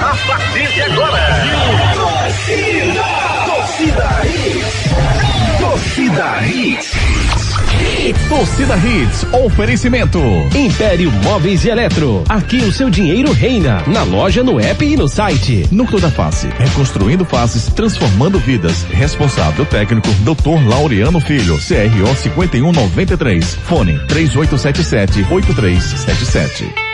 A partir de agora. Torcida Hits. Torcida Hits. Torcida Hits, oferecimento. Império Móveis e Eletro. Aqui o seu dinheiro reina. Na loja, no app e no site. Núcleo da Face. Reconstruindo faces, transformando vidas. Responsável técnico, Dr. Laureano Filho. CRO 5193. Fone 3877 8377.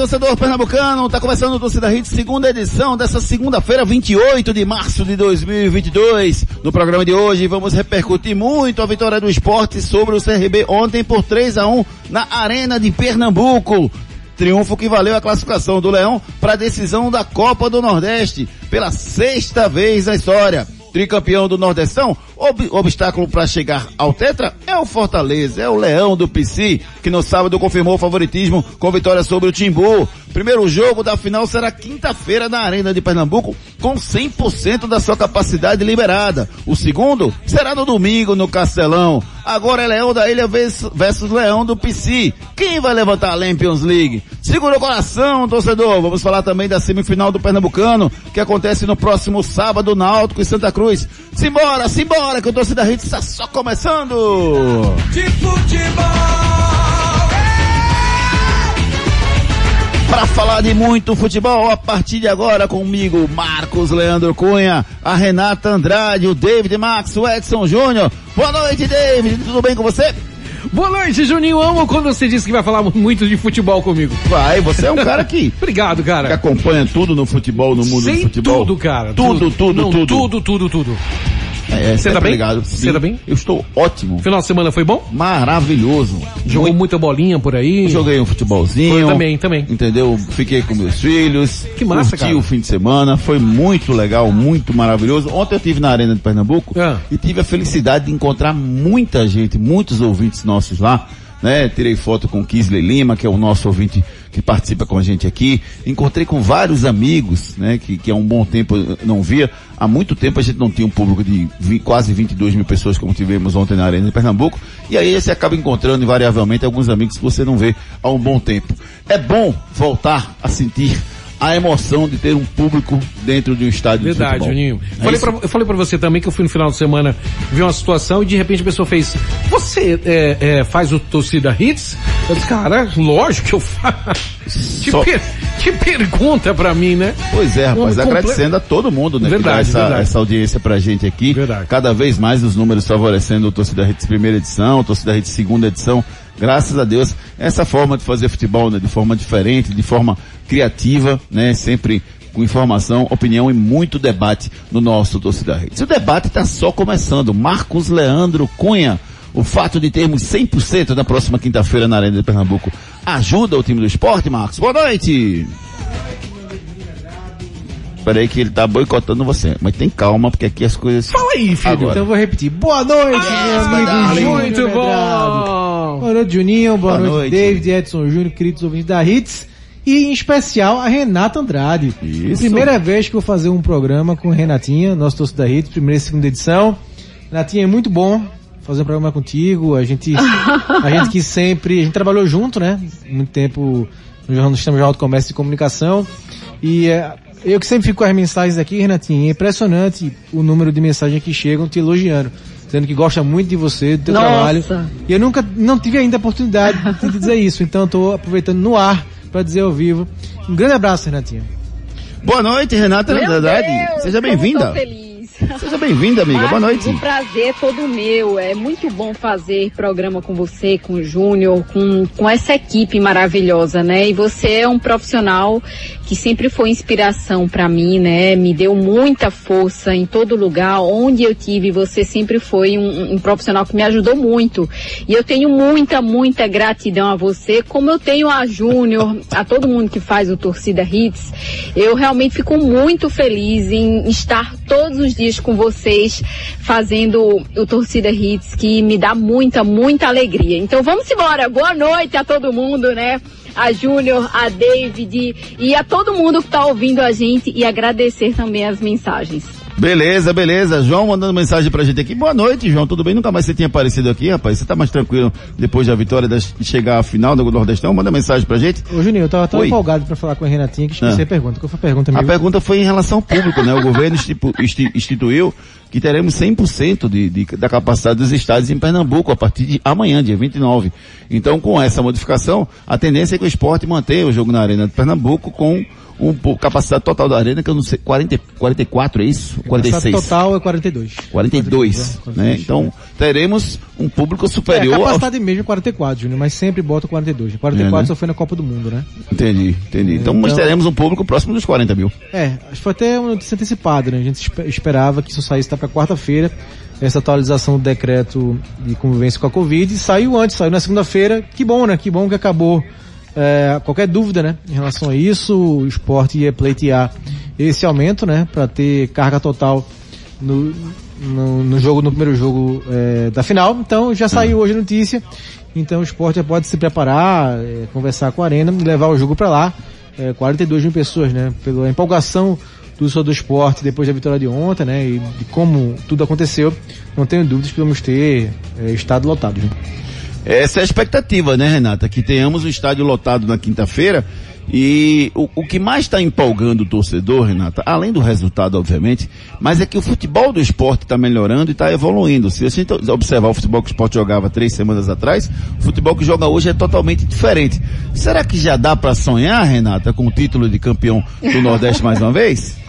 Torcedor pernambucano. Tá começando o Torcida Hits, segunda edição dessa segunda-feira, 28 de março de 2022. No programa de hoje vamos repercutir muito a vitória do esporte sobre o CRB ontem por 3 a 1 na Arena de Pernambuco. Triunfo que valeu a classificação do Leão para a decisão da Copa do Nordeste pela sexta vez na história. Tricampeão do Nordestão, ob obstáculo para chegar ao Tetra é o Fortaleza, é o Leão do PC, que no sábado confirmou o favoritismo com vitória sobre o Timbu. Primeiro jogo da final será quinta-feira na Arena de Pernambuco, com 100% da sua capacidade liberada. O segundo será no domingo no Castelão. Agora é Leão da Ilha versus Leão do PC. Quem vai levantar a Champions League? Segura o coração, torcedor. Vamos falar também da semifinal do Pernambucano, que acontece no próximo sábado, Náutico e Santa Cruz. Simbora, simbora, que o torcida Hits está só começando. De futebol. Para falar de muito futebol, a partir de agora comigo, Marcos Leandro Cunha, a Renata Andrade, o David Max, o Edson Júnior. Boa noite, David. Tudo bem com você? Boa noite, Juninho. Amo quando você disse que vai falar muito de futebol comigo. Vai, você é um cara que, Obrigado, que cara. acompanha tudo no futebol, no mundo Sei do futebol. tudo, cara. Tudo, tudo, Não, tudo. Tudo, tudo, tudo. É, Você tá bem? ligado. Você tá bem? Eu estou ótimo. Final de semana foi bom? Maravilhoso. Jogou Muito- muita bolinha por aí? Joguei um futebolzinho. Eu também, também. Entendeu? Fiquei com meus filhos. Que massa, curti cara. o fim de semana. Foi muito legal, muito maravilhoso. Ontem eu estive na Arena de Pernambuco Ah. e tive a felicidade de encontrar muita gente, muitos ouvintes nossos lá. Né? Tirei foto com Kisley Lima, que é o nosso ouvinte que participa com a gente aqui. Encontrei com vários amigos, né? Que, que há um bom tempo eu não via. Há muito tempo a gente não tinha um público de vi- quase 22 mil pessoas como tivemos ontem na Arena de Pernambuco. E aí você acaba encontrando invariavelmente alguns amigos que você não vê há um bom tempo. É bom voltar a sentir a emoção de ter um público dentro de um estádio Verdade, de futebol. Juninho. É falei pra, eu falei pra você também que eu fui no final de semana ver uma situação e de repente a pessoa fez, você é, é, faz o torcida hits? Eu disse, cara, lógico que eu faço. Que, Só- per- que pergunta pra mim, né? Pois é, rapaz, Comple- agradecendo a todo mundo, né, que dá Verdade, essa, verdade. essa audiência pra gente aqui. Verdade. Cada vez mais os números favorecendo o Torcida Hits primeira edição, o Torcida Hits segunda edição. Graças a Deus, essa forma de fazer futebol, né, de forma diferente, de forma criativa, né, sempre com informação, opinião e muito debate no nosso Torcida Hits. O debate está só começando. Marcos Leandro Cunha, o fato de termos 100% na próxima quinta-feira na Arena de Pernambuco ajuda o time do esporte, Marcos? Boa noite! Peraí que ele tá boicotando você. Mas tem calma, porque aqui as coisas... Fala aí, filho. Agora. Então eu vou repetir. Boa noite, meu amigo darling. Júnior Muito Medrado. Bom. Boa noite, Juninho. Boa, Boa noite, noite. David, Edson Júnior, queridos ouvintes da Hits. E em especial a Renata Andrade. Isso. Primeira vez que eu vou fazer um programa com Renatinha, nosso torcedor da Hits, primeira e segunda edição. Renatinha, é muito bom fazer um programa contigo. A gente, a gente que sempre, a gente trabalhou junto, né? Muito tempo no jornal- no sistema de comércio e comunicação. E é, eu que sempre fico com as mensagens aqui, Renatinha, é impressionante o número de mensagens que chegam te elogiando. Dizendo que gosta muito de você, do teu Nossa. trabalho. E eu nunca, não tive ainda a oportunidade de dizer isso. Então eu tô aproveitando no ar para dizer ao vivo. Um grande abraço, Renatinha. Boa noite, Renata Meu. Deus, Seja bem-vinda. Seja bem-vinda, amiga. Boa noite. O prazer é todo meu. É muito bom fazer programa com você, com o Júnior, com, com essa equipe maravilhosa, né? E você é um profissional que sempre foi inspiração para mim, né? Me deu muita força em todo lugar. Onde eu tive, você sempre foi um, um profissional que me ajudou muito. E eu tenho muita, muita gratidão a você, como eu tenho a Júnior, a todo mundo que faz o Torcida Hits. Eu realmente fico muito feliz em estar todos os dias com vocês fazendo o Torcida Hits, que me dá muita, muita alegria. Então vamos embora. Boa noite a todo mundo, né? A Júnior, a David e a todo mundo que está ouvindo a gente e agradecer também as mensagens. Beleza, beleza. João mandando mensagem pra gente aqui. Boa noite, João. Tudo bem? Nunca mais você tinha aparecido aqui, rapaz. Você tá mais tranquilo depois da vitória de chegar à final do Nordestão? Manda mensagem pra gente. Ô Juninho, eu tava tão Oi. empolgado pra falar com a Renatinha que esqueci Ah. a pergunta. Qual foi a pergunta, A amigo? pergunta foi em relação ao público, né? O governo instituiu que teremos 100% de, de, da capacidade dos estádios em Pernambuco a partir de amanhã, dia 29. Então, com essa modificação, a tendência é que o esporte mantenha o jogo na Arena de Pernambuco com um, capacidade total da arena, que eu não sei, 40, 44 é isso? 46? total é 42. 42, é, né? Então, teremos um público É, a superior ao... capacidade mesmo é 44, Júnior, mas sempre bota 42. 44 É, né? só foi na Copa do Mundo, né? Entendi, entendi. Então, mas Então- teremos um público próximo dos 40 mil. É, acho que foi até uma notícia antecipada, né? A gente espe- esperava que isso saísse para quarta-feira, essa atualização do decreto de convivência com a Covid, saiu antes, saiu na segunda-feira. Que bom, né? Que bom que acabou é, qualquer dúvida, né? Em relação a isso, o esporte ia pleitear esse aumento, né? Para ter carga total no, no, no jogo, no primeiro jogo é, da final. Então já saiu hoje a notícia. Então o esporte já pode se preparar, é, conversar com a Arena e levar o jogo para lá. É, 42 mil pessoas, né? Pela empolgação do seu do esporte depois da vitória de ontem, né? E de como tudo aconteceu, não tenho dúvidas que vamos ter é, estado lotado. Né? Essa é a expectativa, né, Renata? Que tenhamos o estádio lotado na quinta-feira. E o, o que mais está empolgando o torcedor, Renata, além do resultado, obviamente, mas é que o futebol do esporte está melhorando e está evoluindo. Se a gente observar o futebol que o esporte jogava três semanas atrás, o futebol que joga hoje é totalmente diferente. Será que já dá para sonhar, Renata, com o título de campeão do Nordeste mais uma vez?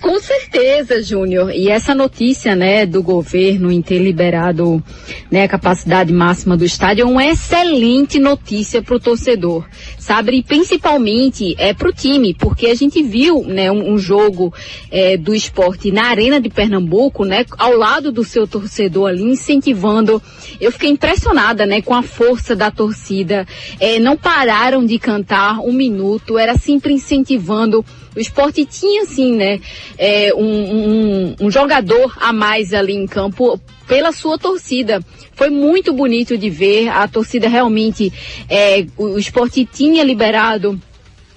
Com certeza, Júnior. E essa notícia, né, do governo em ter liberado, né, a capacidade máxima do estádio é uma excelente notícia para o torcedor, sabe? E principalmente é para o time, porque a gente viu, né, um, um jogo é, do esporte na arena de Pernambuco, né, ao lado do seu torcedor ali incentivando. Eu fiquei impressionada, né, com a força da torcida. É, não pararam de cantar um minuto, era sempre incentivando o esporte tinha, assim, né, é, um, um, um jogador a mais ali em campo pela sua torcida. Foi muito bonito de ver, a torcida realmente, é, o, esporte tinha liberado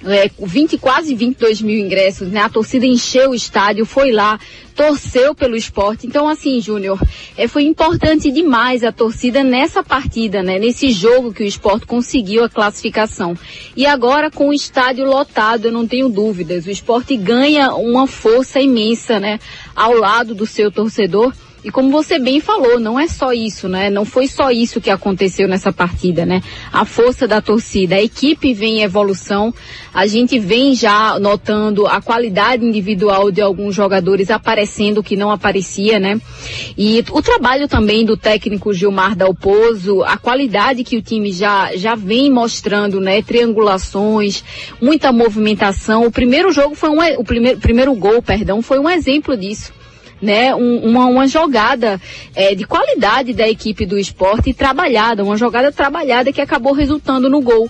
é, 20, quase 22 mil ingressos, né? A torcida encheu o estádio, foi lá, torceu pelo esporte. Então, assim, Júnior, é, foi importante demais a torcida nessa partida, né? Nesse jogo que o esporte conseguiu a classificação. E agora, com o estádio lotado, eu não tenho dúvidas, o esporte ganha uma força imensa, né? Ao lado do seu torcedor. E como você bem falou, não é só isso, né? Não foi só isso que aconteceu nessa partida, né? A força da torcida, a equipe vem em evolução, a gente vem já notando a qualidade individual de alguns jogadores aparecendo que não aparecia, né? E o trabalho também do técnico Gilmar Dalpozo, a qualidade que o time já, já vem mostrando, né? Triangulações, muita movimentação. O primeiro jogo foi um, o primeiro, primeiro gol, perdão, foi um exemplo disso né, um, uma, uma jogada é, de qualidade da equipe do esporte trabalhada, uma jogada trabalhada que acabou resultando no gol.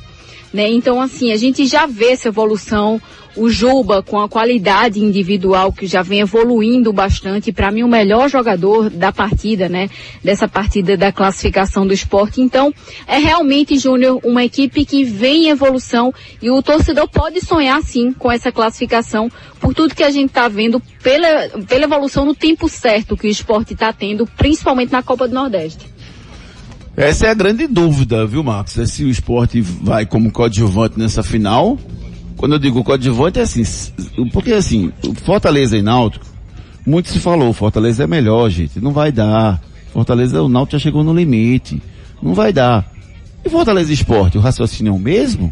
Né? Então, assim, a gente já vê essa evolução. O Juba, com a qualidade individual que já vem evoluindo bastante, para mim o melhor jogador da partida, né? Dessa partida da classificação do esporte. Então, é realmente, Júnior, uma equipe que vem em evolução e o torcedor pode sonhar sim com essa classificação por tudo que a gente está vendo pela, pela evolução no tempo certo que o esporte está tendo, principalmente na Copa do Nordeste. Essa é a grande dúvida, viu, Marcos? É se o esporte vai como coadjuvante nessa final. Quando eu digo coadjuvante é assim, porque assim, Fortaleza e Náutico, muito se falou, Fortaleza é melhor, gente, não vai dar. Fortaleza, o Náutico já chegou no limite, não vai dar. E Fortaleza Esporte, o raciocínio é o mesmo?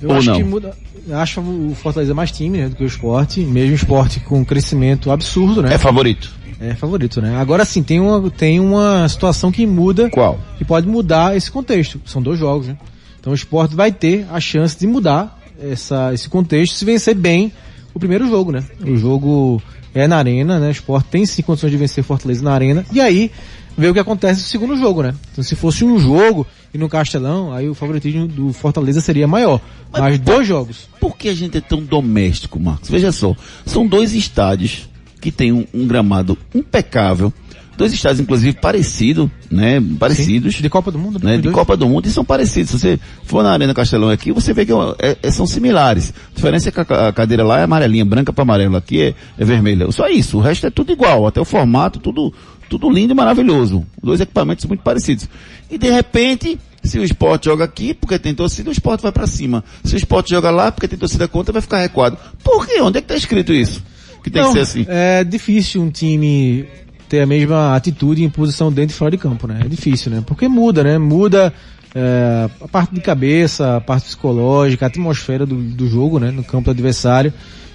Eu Ou acho não? que muda. eu Acho o Fortaleza mais time né, do que o esporte, mesmo esporte com um crescimento absurdo, né? É favorito. É favorito, né? Agora sim, tem uma, tem uma situação que muda, Qual? que pode mudar esse contexto. São dois jogos, né? Então o esporte vai ter a chance de mudar essa, esse contexto se vencer bem o primeiro jogo, né? O jogo é na arena, né? O esporte tem sim condições de vencer Fortaleza na arena. E aí, ver o que acontece no segundo jogo, né? Então se fosse um jogo e no Castelão, aí o favoritismo do Fortaleza seria maior. Mas dois jogos. Por que a gente é tão doméstico, Marcos? Veja só, são dois estádios que têm um, um gramado impecável, dois estádios inclusive parecidos, né? Parecidos. De Copa do Mundo, né, de dois. Copa do Mundo e são parecidos. Se você for na Arena Castelão aqui, você vê que é- é- são similares. A diferença é que a, ca- a cadeira lá é amarelinha, branca para amarelo, aqui é, é vermelha. Só isso, o resto é tudo igual, até o formato, tudo, tudo lindo e maravilhoso. Dois equipamentos muito parecidos. E de repente, se o esporte joga aqui, porque tem torcida, o esporte vai para cima. Se o esporte joga lá, porque tem torcida contra, vai ficar recuado. Por quê? Onde é que tá escrito isso? Que tem Não, que ser assim. É difícil um time ter a mesma atitude em posição dentro e fora de campo, né? É difícil, né? Porque muda, né? Muda é, a parte de cabeça, a parte psicológica, a atmosfera do, do jogo, né? No campo do adversário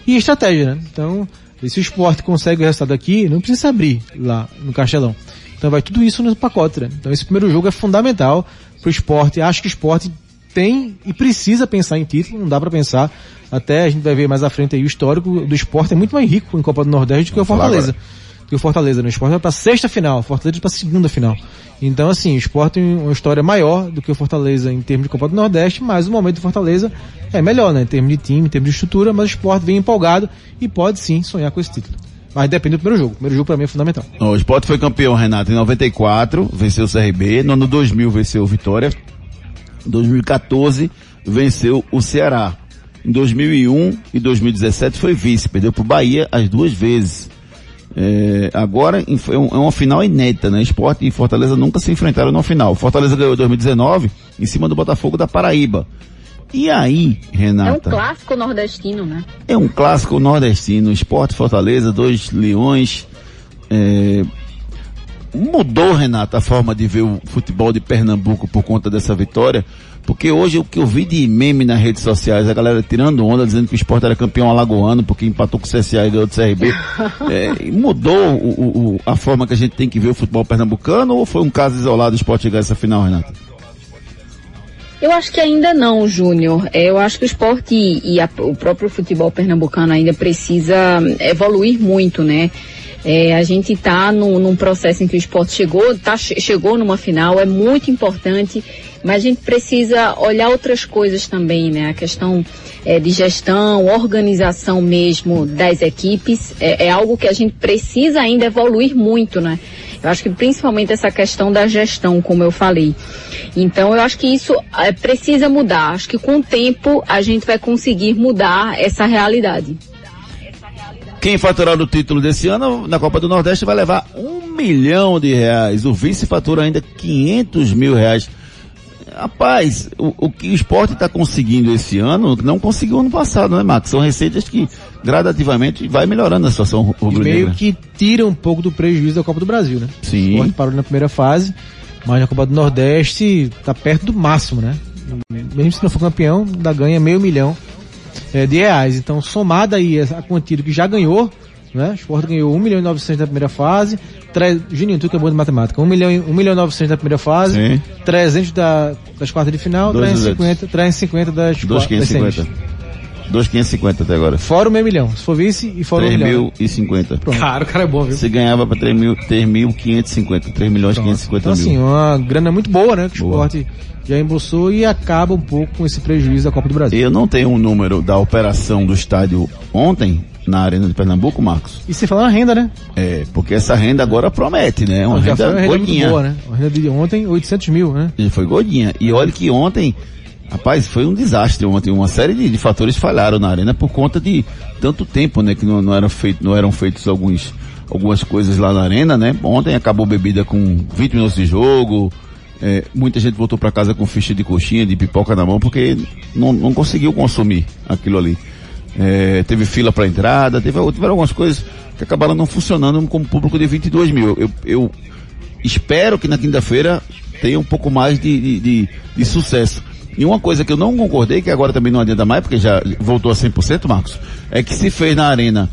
e estratégia, né? Então, se o esporte consegue o resultado aqui, não precisa abrir lá no Castelão. Então vai tudo isso no pacote, né? Então esse primeiro jogo é fundamental pro esporte. Acho que o esporte tem e precisa pensar em título, não dá para pensar. Até a gente vai ver mais à frente aí o histórico do esporte é muito mais rico em Copa do Nordeste do que o Fortaleza. Do que o Fortaleza, né? O esporte vai pra sexta final, o Fortaleza pra segunda final. Então assim, o esporte tem uma história maior do que o Fortaleza em termos de Copa do Nordeste, mas o momento do Fortaleza é melhor, né? Em termos de time, em termos de estrutura, mas o esporte vem empolgado e pode sim sonhar com esse título. Mas depende do primeiro jogo. O primeiro jogo pra mim é fundamental. O Sport foi campeão, Renato, em 94, venceu o CRB. No ano 2000 venceu o Vitória. Em 2014 venceu o Ceará. Em 2001 e 2017 foi vice, perdeu pro Bahia as duas vezes. É, agora um- é uma final inédita, né? Sport e Fortaleza nunca se enfrentaram na final. Fortaleza ganhou em 2019 em cima do Botafogo da Paraíba. E aí, É um Renata? clássico nordestino, né? É um clássico nordestino, Esporte Fortaleza, dois leões. É, Mudou, Renata, a forma de ver o futebol de Pernambuco por conta dessa vitória? Porque hoje o que eu vi de meme nas redes sociais, a galera tirando onda, dizendo que o esporte era campeão alagoano porque empatou com o CSA e ganhou do CRB. É, mudou o- o- o- a forma que a gente tem que ver o futebol pernambucano ou foi um caso isolado o esporte chegar a essa final, Renata? Eu acho que ainda não, Júnior. É, Eu acho que o esporte e, e a- o próprio futebol pernambucano ainda precisa evoluir muito, né? É, a gente está num processo em que o esporte chegou, tá, che- chegou numa final, é muito importante, mas a gente precisa olhar outras coisas também, né? A questão é, de gestão, organização mesmo das equipes, é, é algo que a gente precisa ainda evoluir muito, né? Eu acho que principalmente essa questão da gestão, como eu falei. Então eu acho que isso eh, precisa mudar. Acho que com o tempo a gente vai conseguir mudar essa realidade. Quem faturar o título desse ano na Copa do Nordeste vai levar um milhão de reais. O vice fatura ainda 500 mil reais. Rapaz, o, o que o esporte está conseguindo esse ano, não conseguiu ano passado, né, Max? São receitas que gradativamente vai melhorando a situação E meio rubro-negra. que tira um pouco do prejuízo da Copa do Brasil, né? Sim. O Sport parou na primeira fase, mas na Copa do Nordeste tá perto do máximo, né? Mesmo se não for campeão, ainda ganha meio milhão eh, de reais. Então, somada aí a quantia que já ganhou, né? O Sport ganhou 1 milhão e 900 na primeira fase, tre... Juninho, tu que é bom de matemática, 1 milhão, e- 1 milhão e 900 na primeira fase, Sim. 300 da, das quartas de final, Dois 350, 350 das, Dois qua- das semis. 550. 2,550 até agora. Fora o meio milhão. Se for vice e fora o milhão. 3.050. Pronto. Cara, o cara é bom, viu? Você ganhava para 3.550. 3 milhões e 550 Então, assim, mil. uma grana muito boa, né? Que o esporte já embolsou e acaba um pouco com esse prejuízo da Copa do Brasil. Eu não tenho um número da operação do estádio ontem, na Arena de Pernambuco, Marcos. E você falar na renda, né? É, porque essa renda agora promete, né? Uma renda, uma renda boa, né? Uma renda de ontem, 800 mil, né? E foi gordinha. E olha que ontem, rapaz, foi um desastre ontem. Uma série de, de fatores falharam na arena por conta de tanto tempo, né? Que não, não eram feito, não eram feitos alguns, algumas coisas lá na arena, né? Ontem acabou bebida com 20 minutos de jogo. é, muita gente voltou para casa com ficha de coxinha, de pipoca na mão, porque não, não conseguiu consumir aquilo ali. É, teve fila para entrada, teve, tiveram algumas coisas que acabaram não funcionando com um público de 22 mil. Eu, eu espero que na quinta-feira tenha um pouco mais de, de, de- de sucesso. E uma coisa que eu não concordei, que agora também não adianta mais, porque já voltou a 100%, Marcos, é que se fez na arena,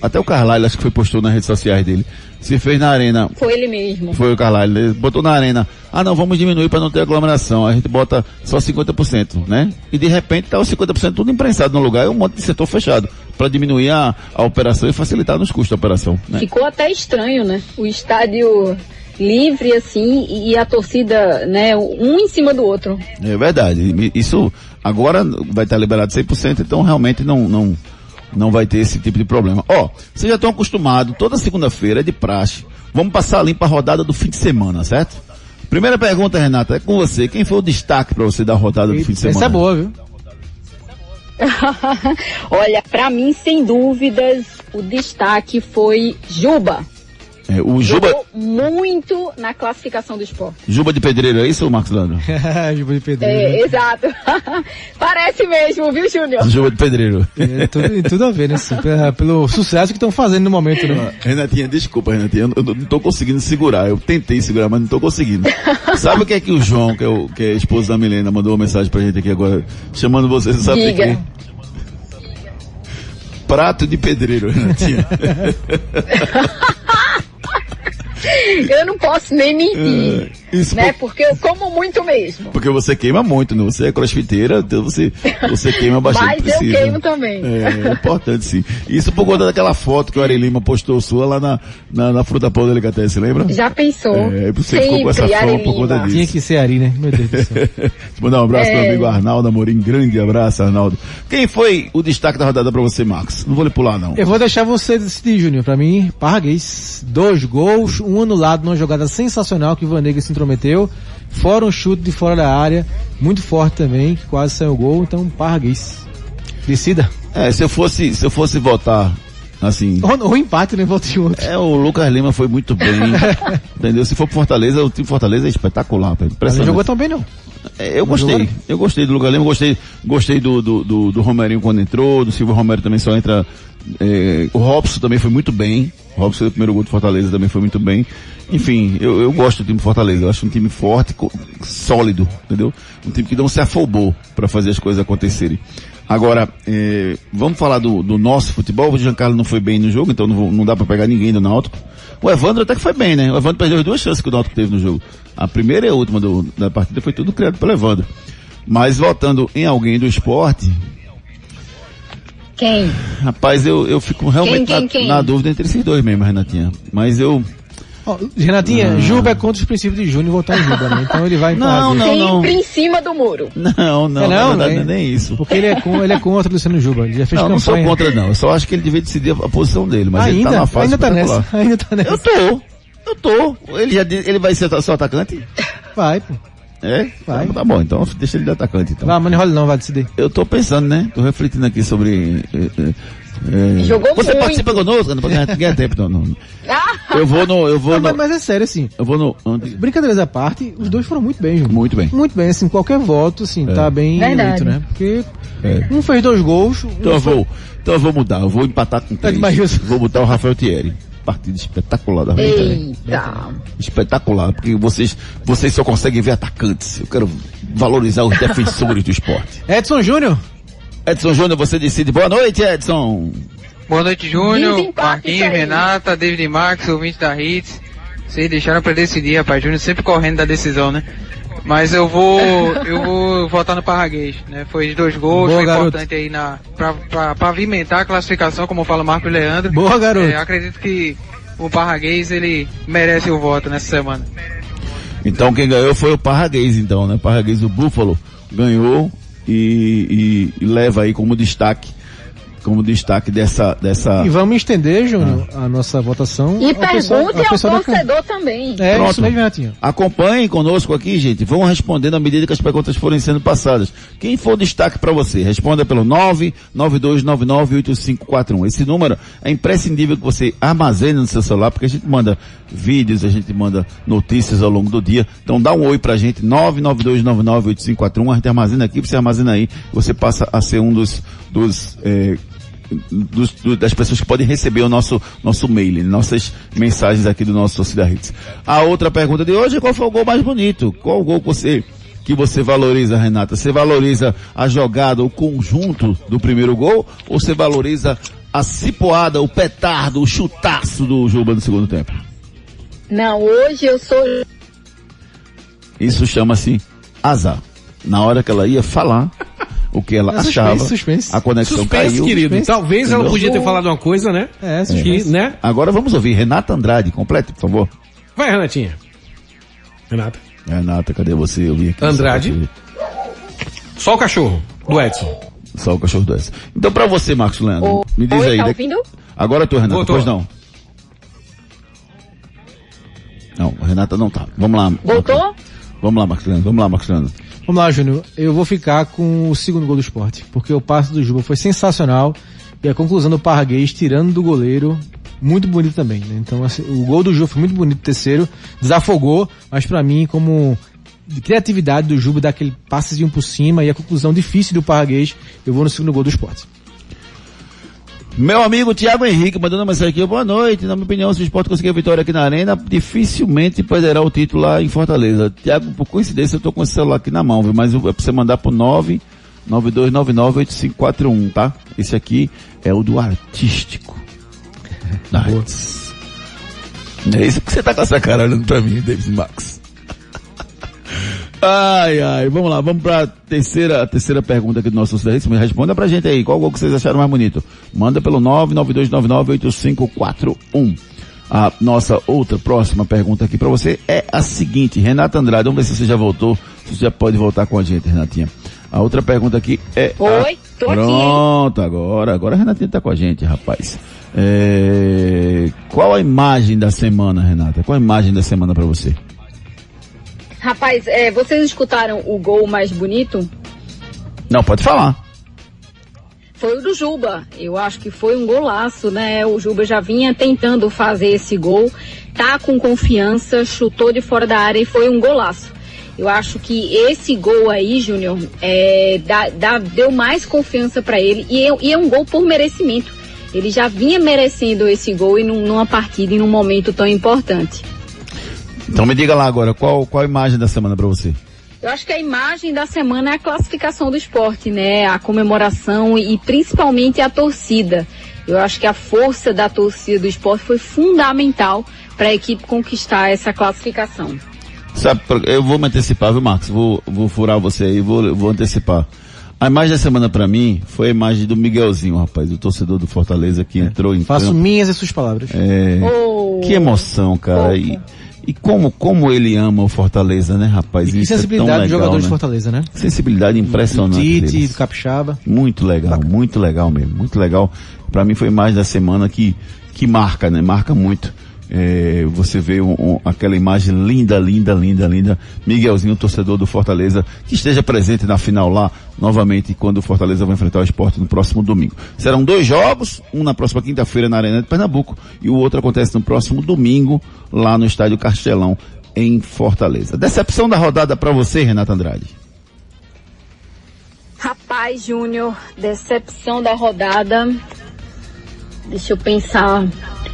até o Carlyle acho que foi postou nas redes sociais dele, se fez na arena Foi ele mesmo. foi o Carlyle, ele botou na arena, ah não, vamos diminuir para não ter aglomeração, a gente bota só 50%, né? E de repente tá os 50% tudo imprensado no lugar e um monte de setor fechado, para diminuir a, a operação e facilitar nos custos da operação, né? Ficou até estranho, né? O estádio livre assim e a torcida, né, um em cima do outro. É verdade, isso agora vai estar liberado 100%, então realmente não, não, não vai ter esse tipo de problema. Ó, vocês já estão acostumados, toda segunda-feira é de praxe, vamos passar limpa a rodada do fim de semana, certo? Primeira pergunta, Renata, é com você. Quem foi o destaque para você da rodada do fim de semana? Essa é boa, viu? Olha, pra mim, sem dúvidas, o destaque foi Juba. É, o Juba, Jogou muito na classificação do esporte. Juba de Pedreiro, é isso, Marcos Lando? Juba de pedreiro. É, exato. Parece mesmo, viu, Júnior? Juba de Pedreiro. É, tudo, tudo a ver, né? Pelo sucesso que estão fazendo no momento, né? Renatinha, desculpa, Renatinha, eu, eu não tô conseguindo segurar. Eu tentei segurar, mas não tô conseguindo. Sabe o que é que o João, que é, o, que é a esposa da Milena, mandou uma mensagem pra gente aqui agora, chamando você, você sabe de Diga. quê? Prato de pedreiro, Renatinha. Eu não posso nem mentir, Isso né? por- Porque eu como muito mesmo. porque você queima muito, né? Você é crossfiteira, então você, você queima bastante. Mas eu precisa. queimo também. É, é importante sim. Isso por conta daquela foto que o Ari Lima postou sua lá na, na, na Fruta Pão Delicatessen, lembra? Já pensou? É, você ficou com essa Sempre, fama Ari por conta disso. Tinha que ser Ari, né? Meu Deus do céu. Eu mandar um abraço pro É. amigo Arnaldo Amorim. Grande abraço, Arnaldo. Quem foi o destaque da rodada pra você, Marcos? Não vou lhe pular, não. Eu vou deixar você decidir, Júnior. Pra mim, Parraguês. Dois gols, um anulado numa jogada sensacional que o Vanega se intrometeu. Fora um chute de fora da área, muito forte também, que quase saiu o gol. Então, Parraguês. Decida. É, se eu fosse, se eu fosse votar, assim, ou empate, né? Volta de outro. é, o Lucas Lima foi muito bem, entendeu? Se for pro Fortaleza, o time Fortaleza é espetacular, não jogou tão bem, não. É, eu gostei, eu gostei do Lucas Lima, gostei, gostei do, do, do, do Romerinho quando entrou, do Silvio Romero também só entra, é, o Robson também foi muito bem, o Robson o primeiro gol do Fortaleza também foi muito bem. Enfim, eu, eu gosto do time do Fortaleza, eu acho um time forte, sólido, entendeu? Um time que não se afobou para fazer as coisas acontecerem. Agora, é, vamos falar do, do nosso futebol, o Giancarlo não foi bem no jogo, então não, vou- não dá para pegar ninguém do Náutico. O Evandro até que foi bem, né? O Evandro perdeu as duas chances que o Náutico teve no jogo. A primeira e a última do- da partida foi tudo criado pelo Evandro. Mas voltando em alguém do esporte, Quem? rapaz, eu, eu fico realmente Quem, quem, na, quem? na dúvida entre esses dois mesmo, Renatinha. Mas eu. Renatinha, Juba é contra os princípios de Júnior votar em Juba, né? Então ele vai em Não, Parraguês. não. Sempre em cima do muro. Não, não, É, não, verdade, né? não é nem isso. Porque ele é, com, ele é contra o Luciano Juba. Ele já fez Não, não sou campanha. contra não. Eu só acho que ele devia decidir a, posição dele, mas ele ainda, tá na fase ainda tá nessa. Ainda tá nessa. Eu tô. Eu tô. Ele já ele vai ser seu atacante? Vai, pô. É? Vai. Então, tá bom, então deixa ele de atacante então. Vai, mas não rola não, vai decidir. Eu tô pensando, né? Tô refletindo aqui sobre. Eh, Jogou Você muito. participa conosco? Não, ganhar tempo, não, não. Ah, Eu vou no. Eu vou Não, no. mas, mas é sério, assim. Eu vou no. onde- Brincadeiras à parte, os dois foram muito bem, Júnior. Muito bem. Muito bem, assim, qualquer voto, assim, tá bem Verdade. eleito, né? Porque É. um fez dois gols, um Então eu foi- vou. Então eu vou mudar. Eu vou empatar com três. demais. Vou botar o Rafael Thierry. Partida espetacular da Rafael Thierry. eita. Espetacular, porque vocês, vocês só conseguem ver atacantes. Eu quero valorizar os defensores do esporte. Edson Júnior. Edson Júnior, você decide. Boa noite, Edson. Boa noite, Júnior, Marquinhos. Renata, David Max, ouvinte da Hits. Vocês deixaram pra decidir, rapaz. Júnior sempre correndo da decisão, né? Mas eu vou, eu vou votar no Parraguês, né? Foi dois gols, Boa, foi garoto. importante aí na, pra, pra pavimentar a classificação, como fala o Marco Leandro. Boa, garoto. É, acredito que o Parraguês, ele merece o voto nessa semana. Então quem ganhou foi o Parraguês, então, né? Parraguês, o Búfalo, ganhou e, e- leva aí como destaque, como destaque dessa, dessa... E vamos estender, Júnior, a nossa votação. E ao pessoal- pergunte ao ao pessoal da torcedor também. É, Pronto. isso mesmo, Renatinho. Acompanhem conosco aqui, gente. Vão respondendo à medida que as perguntas forem sendo passadas. Quem for destaque para você, responda pelo 992998541. Esse número é imprescindível que você armazene no seu celular, porque a gente manda vídeos, a gente manda notícias ao longo do dia. Então dá um oi pra gente, 992998541. A gente armazena aqui, você armazena aí, você passa a ser um dos, dos, eh, dos- do- das pessoas que podem receber o nosso, nosso mail, nossas mensagens aqui do nosso Torcida Hits. A outra pergunta de hoje é qual foi o gol mais bonito? Qual o gol que você que você valoriza, Renata? Você valoriza a jogada, o conjunto do primeiro gol, ou você valoriza a cipoada, o petardo, o chutaço do Juba no segundo tempo? Não, hoje eu sou Isso chama-se azar. Na hora que ela ia falar o que ela É suspense, achava, suspense. a conexão Suspense, caiu. querido. suspense. Talvez ela Entendeu? podia ter falado uma coisa, né? É, Que, suspense. né? Agora vamos ouvir Renata Andrade, complete, por favor. Vai, Renatinha. Renata. Renata, cadê você? Eu vi aqui. Andrade. Só o cachorro, do Edson. Só o cachorro doce. Então pra você, Marcos Leandro, me diz Oi, aí. tá daqui- ouvindo? Agora tu, Renata, Voltou. pois não. Não, a Renata não tá. Vamos lá. Voltou? Vamos lá, Marcos Leandro. Vamos lá, Marcos Leandro. Vamos lá, Júnior. Eu vou ficar com o segundo gol do esporte, porque o passe do Juba foi sensacional e a conclusão do Parraguês tirando do goleiro, muito bonito também. Né? Então, assim, o gol do Juba foi muito bonito, terceiro, desafogou, mas pra mim, como de criatividade do Juba, daquele passezinho por cima e a conclusão difícil do Parraguês, eu vou no segundo gol do esporte. Meu amigo Thiago Henrique mandando uma mensagem aqui. Boa noite. Na minha opinião, se o esporte conseguir a vitória aqui na Arena, dificilmente perderá o título lá em Fortaleza. Thiago, por coincidência, eu tô com esse celular aqui na mão, viu? mas é pra você mandar pro 992998541, tá? Esse aqui é o do artístico. Hits. É isso que você tá com essa cara olhando pra mim, Davis Max. Ai, ai, vamos lá, vamos pra terceira, a terceira pergunta aqui do nosso Cidadão. Responda pra gente aí, qual gol que vocês acharam mais bonito? Manda pelo 992998541. A nossa outra próxima pergunta aqui pra você é a seguinte, Renata Andrade, vamos ver se você já voltou, se você já pode voltar com a gente, Renatinha. A outra pergunta aqui é... a- Oi, tô aqui? Pronto, agora, agora a Renatinha tá com a gente, rapaz. É, qual a imagem da semana, Renata? Qual a imagem da semana pra você? Rapaz, é, vocês escutaram o gol mais bonito? Não, pode falar. Foi o do Juba. Eu acho que foi um golaço, né? O Juba já vinha tentando fazer esse gol, tá com confiança, chutou de fora da área e foi um golaço. Eu acho que esse gol aí, Júnior, é, dá- dá- deu mais confiança pra ele e é, e é um gol por merecimento. Ele já vinha merecendo esse gol e num- numa partida e num momento tão importante. Então me diga lá agora, qual, qual a imagem da semana pra você? Eu acho que a imagem da semana é a classificação do esporte, né? A comemoração e principalmente a torcida. Eu acho que a força da torcida do esporte foi fundamental para a equipe conquistar essa classificação. Sabe, eu vou me antecipar, viu, Marcos? Vou, vou furar você aí, vou, vou antecipar. A imagem da semana pra mim foi a imagem do Miguelzinho, rapaz, o torcedor do Fortaleza que entrou em Faço campo. minhas as suas palavras. É, Oh, que emoção, cara. E, e como, como ele ama o Fortaleza, né, rapaz? E que Isso é tão sensibilidade do legal, jogador né? de Fortaleza, né? Sensibilidade Do impressionante. Tite, deles. do Capixaba. Muito legal, muito legal mesmo, muito legal. Pra mim foi imagem da semana que, que marca, né? Marca muito. É, você vê um- um- aquela imagem linda, linda, linda, linda. Miguelzinho, torcedor do Fortaleza, que esteja presente na final lá, novamente, quando o Fortaleza vai enfrentar o esporte no próximo domingo. Serão dois jogos, um na próxima quinta-feira na Arena de Pernambuco, e o outro acontece no próximo domingo, lá no Estádio Castelão, em Fortaleza. Decepção da rodada pra você, Renata Andrade. Rapaz, Júnior, decepção da rodada. Deixa eu pensar.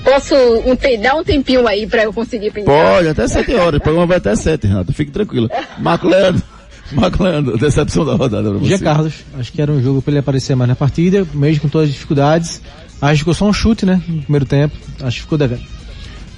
Posso um te- dar um tempinho aí para eu conseguir pensar? Pode, até sete horas. O programa vai até sete, Renato. Fique tranquilo. Marco Leandro. Marco Leandro, decepção da rodada pra você. Gia Carlos, acho que era um jogo para ele aparecer mais na partida, mesmo com todas as dificuldades. Acho que ficou só um chute, né? No primeiro tempo. Acho que ficou devendo.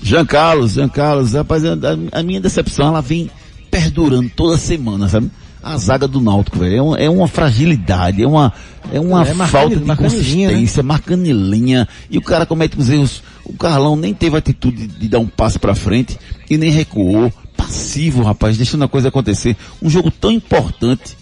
Jean Carlos, Jean Carlos, rapaz, a, a minha decepção, ela vem perdurando toda semana, sabe? A zaga do Náutico, velho, é, uma- é uma fragilidade, é uma, é uma É, falta de né? consistência, marcando em linha, e o cara comete os erros. O Carlão nem teve a atitude de, de dar um passo pra frente e nem recuou. Passivo, rapaz, deixando a coisa acontecer. Um jogo tão importante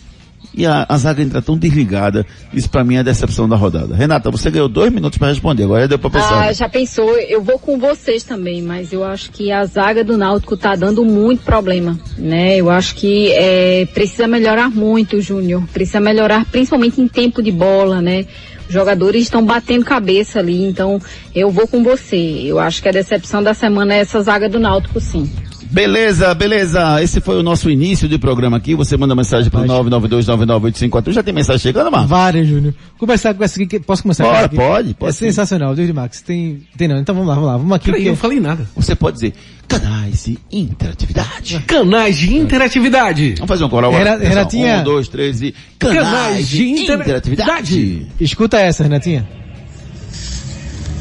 e a, a zaga entra tão desligada. Isso pra mim é a decepção da rodada. Renata, você ganhou dois minutos pra responder, agora já deu pra pensar. Ah, já pensou? Eu vou com vocês também, mas eu acho que a zaga do Náutico tá dando muito problema, né? Eu acho que é, precisa melhorar muito, Júnior. Precisa melhorar principalmente em tempo de bola, né? Os jogadores estão batendo cabeça ali, então eu vou com você. Eu acho que a decepção da semana é essa zaga do Náutico, sim. Beleza, beleza. Esse foi o nosso início de programa aqui. Você manda mensagem pro 992998541. Já tem mensagem chegando, Marcos? Várias, Júnior. Começar com essa aqui, posso começar com Bora, essa aqui? pode, pode É sim. sensacional, David Max. Tem, tem não, então vamos lá, vamos lá. Vamos aqui. Peraí, porque- eu não falei nada. Você pode dizer canais de interatividade. Canais de interatividade. Vamos fazer um coral agora. Renatinha. Um, dois, três e canais, Canais de de intera- interatividade. Escuta essa, Renatinha.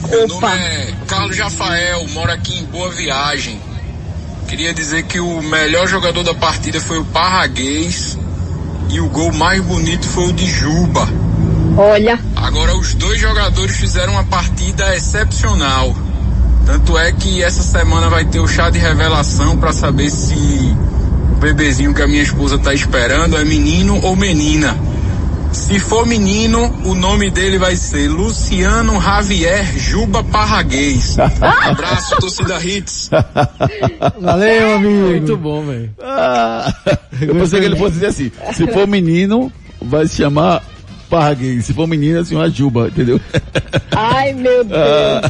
Meu nome é Carlos Rafael, moro aqui em Boa Viagem. Queria dizer que o melhor jogador da partida foi o Parraguês e o gol mais bonito foi o de Juba. Olha, Agora os dois jogadores fizeram uma partida excepcional. Tanto é que essa semana vai ter o chá de revelação para saber se o bebezinho que a minha esposa tá esperando é menino ou menina. Se for menino, o nome dele vai ser Luciano Javier Juba Parraguês. Abraço, torcida Hits. Valeu, amigo. Muito bom, velho. Ah, eu pensei que ele fosse dizer assim, se for menino, vai se chamar Parraguês. Se for menina, se chama Juba, entendeu? ai meu Deus